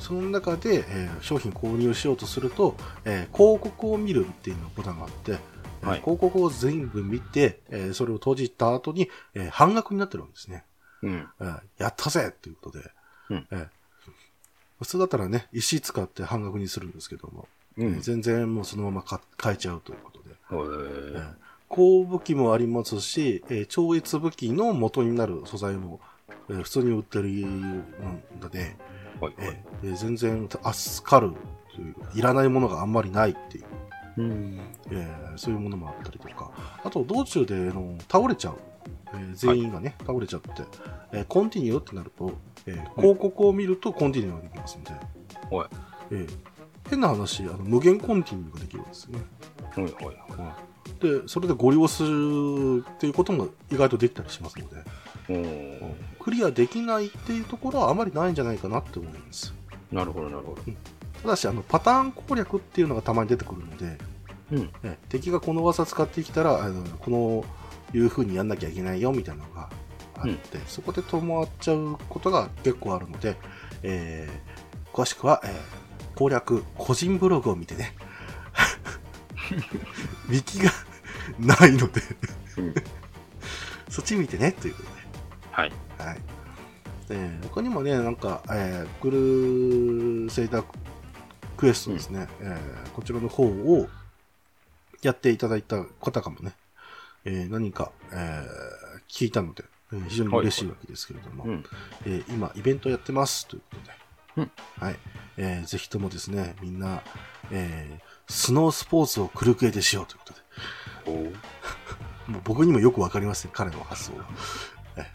その中で、えー商品購入しようとすると、えー広告を見るっていうのボタンがあって、えーはい広告を全部見て、えーそれを閉じた後に、えー半額になってるんですね。い。うん。えーやったぜということで、うんえー普通だったらね、石使って半額にするんですけども、うんえー。全然もうそのままか変えちゃうということで、えーえー高武器もありますし、えー超越武器の元になる素材も、えー普通に売ってるので、はいはい。えー全然助かるという、いらないものがあんまりないっていう、うん。えーそういうものもあったりとか、あと道中であの倒れちゃう、えー全員がね、倒れちゃって、えーコンティニューってなると、えー広告を見るとコンティニューができますんで、はい。えー変な話、あの無限コンティニューができるんですよね。はいはいはで、それでご利用するっていうことも意外とできたりしますので、クリアできないっていうところはあまりないんじゃないかなって思います。なるほどなるほど。ただし、あの、パターン攻略っていうのがたまに出てくるので、うん。え敵がこの技使ってきたら、あのこのいう風にやんなきゃいけないよみたいなのがあって、そこで止まっちゃうことが結構あるので、えー詳しくは、えー攻略個人ブログを見てね、ウィキがないので、うんそっち見てねということで。はい。はい。えー他にもね、なんか、えー、クルセイダークエストですね、えーこちらの方をやっていただいた方かもね、えー何か、えー聞いたので、えー非常に嬉しいわけですけれども、うん。えー今、イベントやってますということで、うんはい。えーぜひともですね、みんな、えースノースポーツをクルクエでしようということで、もう僕にもよくわかりますね、彼の発想は。え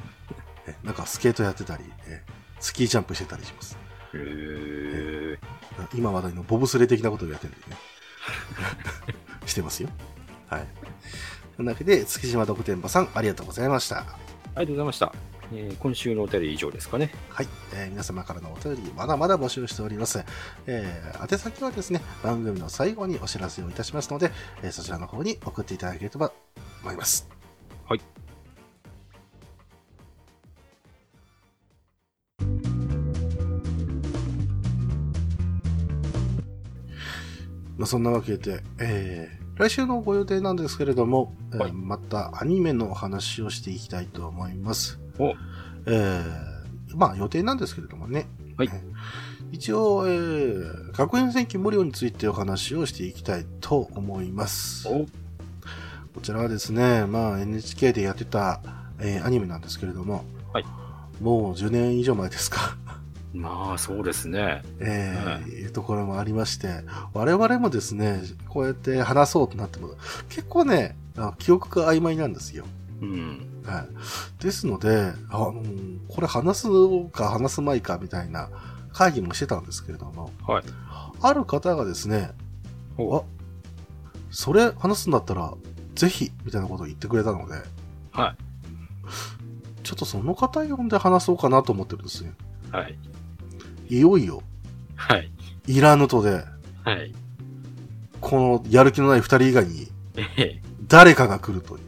えなんかスケートやってたり、えスキージャンプしてたりします。へー今話題のボブスレー的なことをやってるんでね。してますよ。はい。というわけで、月島独天場さん、ありがとうございました。ありがとうございました。えー今週のお便り以上ですかね。はい、えー皆様からのお便り、まだまだ募集しております。えー宛先はですね、番組の最後にお知らせをいたしますので、えーそちらの方に送っていただければと思います。はい。まあ、そんなわけで、えー来週のご予定なんですけれども、えーはいまたアニメのお話をしていきたいと思います。おえーまあ予定なんですけれどもね。はいえー一応、えー学園戦記無料についてお話をしていきたいと思います。おこちらはですね、まあ NHK でやってた、えーアニメなんですけれども、はいもう10年以上前ですか。まあ、そうですね。えーはいいうところもありまして、我々もですね、こうやって話そうとなっても、結構ね、あ記憶が曖昧なんですよ。うん。はい。ですので、あのこれ話すのか話すまいかみたいな会議もしてたんですけれども、はい。ある方がですね、おあ、それ話すんだったら、ぜひ、みたいなことを言ってくれたので、はい。ちょっとその方呼んで話そうかなと思ってるんですね。はい。いよいよ、はい。イラヌトで、はい。このやる気のない二人以外に、誰かが来るという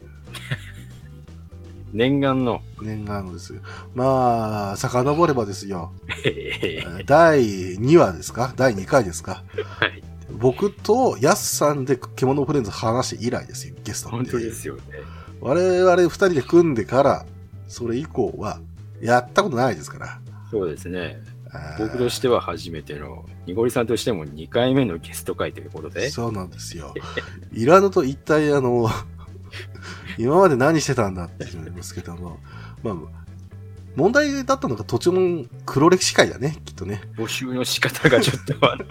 念願の、念願ですよ。まあ、遡ればですよ。えへ第2話ですか？第2回ですか？はい。僕とヤスさんで獣フレンズ話して以来ですよ、ゲスト本当ですよね。我々二人で組んでから、それ以降は、やったことないですから。そうですね。僕としては初めての、にごりさんとしても2回目のゲスト会ということで、そうなんですよ。イラヌと一体あの、今まで何してたんだって言うんですけども、まあ、問題だったのが途中の黒歴史会だね、きっとね。募集の仕方がちょっとあの、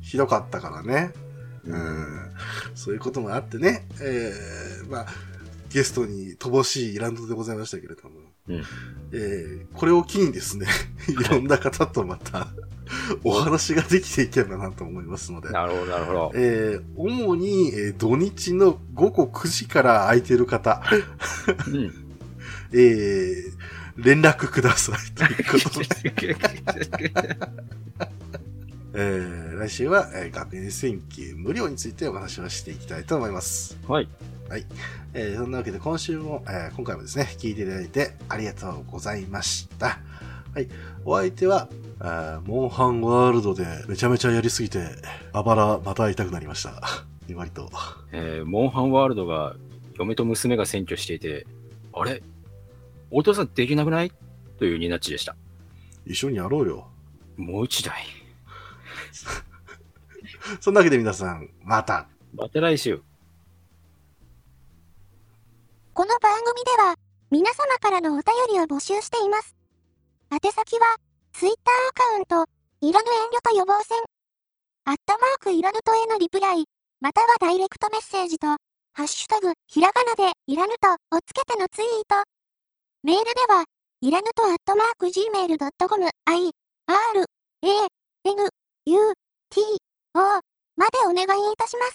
ひどかったからね。うん。そういうこともあってね、えー、まあ、ゲストに乏しいイランドでございましたけれども、うんえー、これを機にですね、いろんな方とまた、お話ができていけばなと思いますので、なるほど、なるほど。えー、主に、えー土日の午後9時から空いてる方、うん。えー、連絡くださいということで、えー、来週は、えー学園選挙無料についてお話をしていきたいと思います。はい。えーそんなわけで今週も、えー今回もですね、聞いていただいてありがとうございました。はい。お相手は、あーモンハンワールドでめちゃめちゃやりすぎて、あばらまた痛くなりました。割と。えーモンハンワールドが嫁と娘が占拠していて、あれ？お父さんできなくない？というニナッチでした。一緒にやろうよ。もう一台。そんなわけで皆さん、また。また来週。この番組では、皆様からのお便りを募集しています。宛先は、ツイッターアカウント、いらぬ遠慮と予防線。アットマークいらぬとへのリプライ、またはダイレクトメッセージと、ハッシュタグ、ひらがなで、いらぬとをつけてのツイート。メールでは、いらぬとアットマーク gmail.com、i, r, a, n, u, t, o までお願いいたします。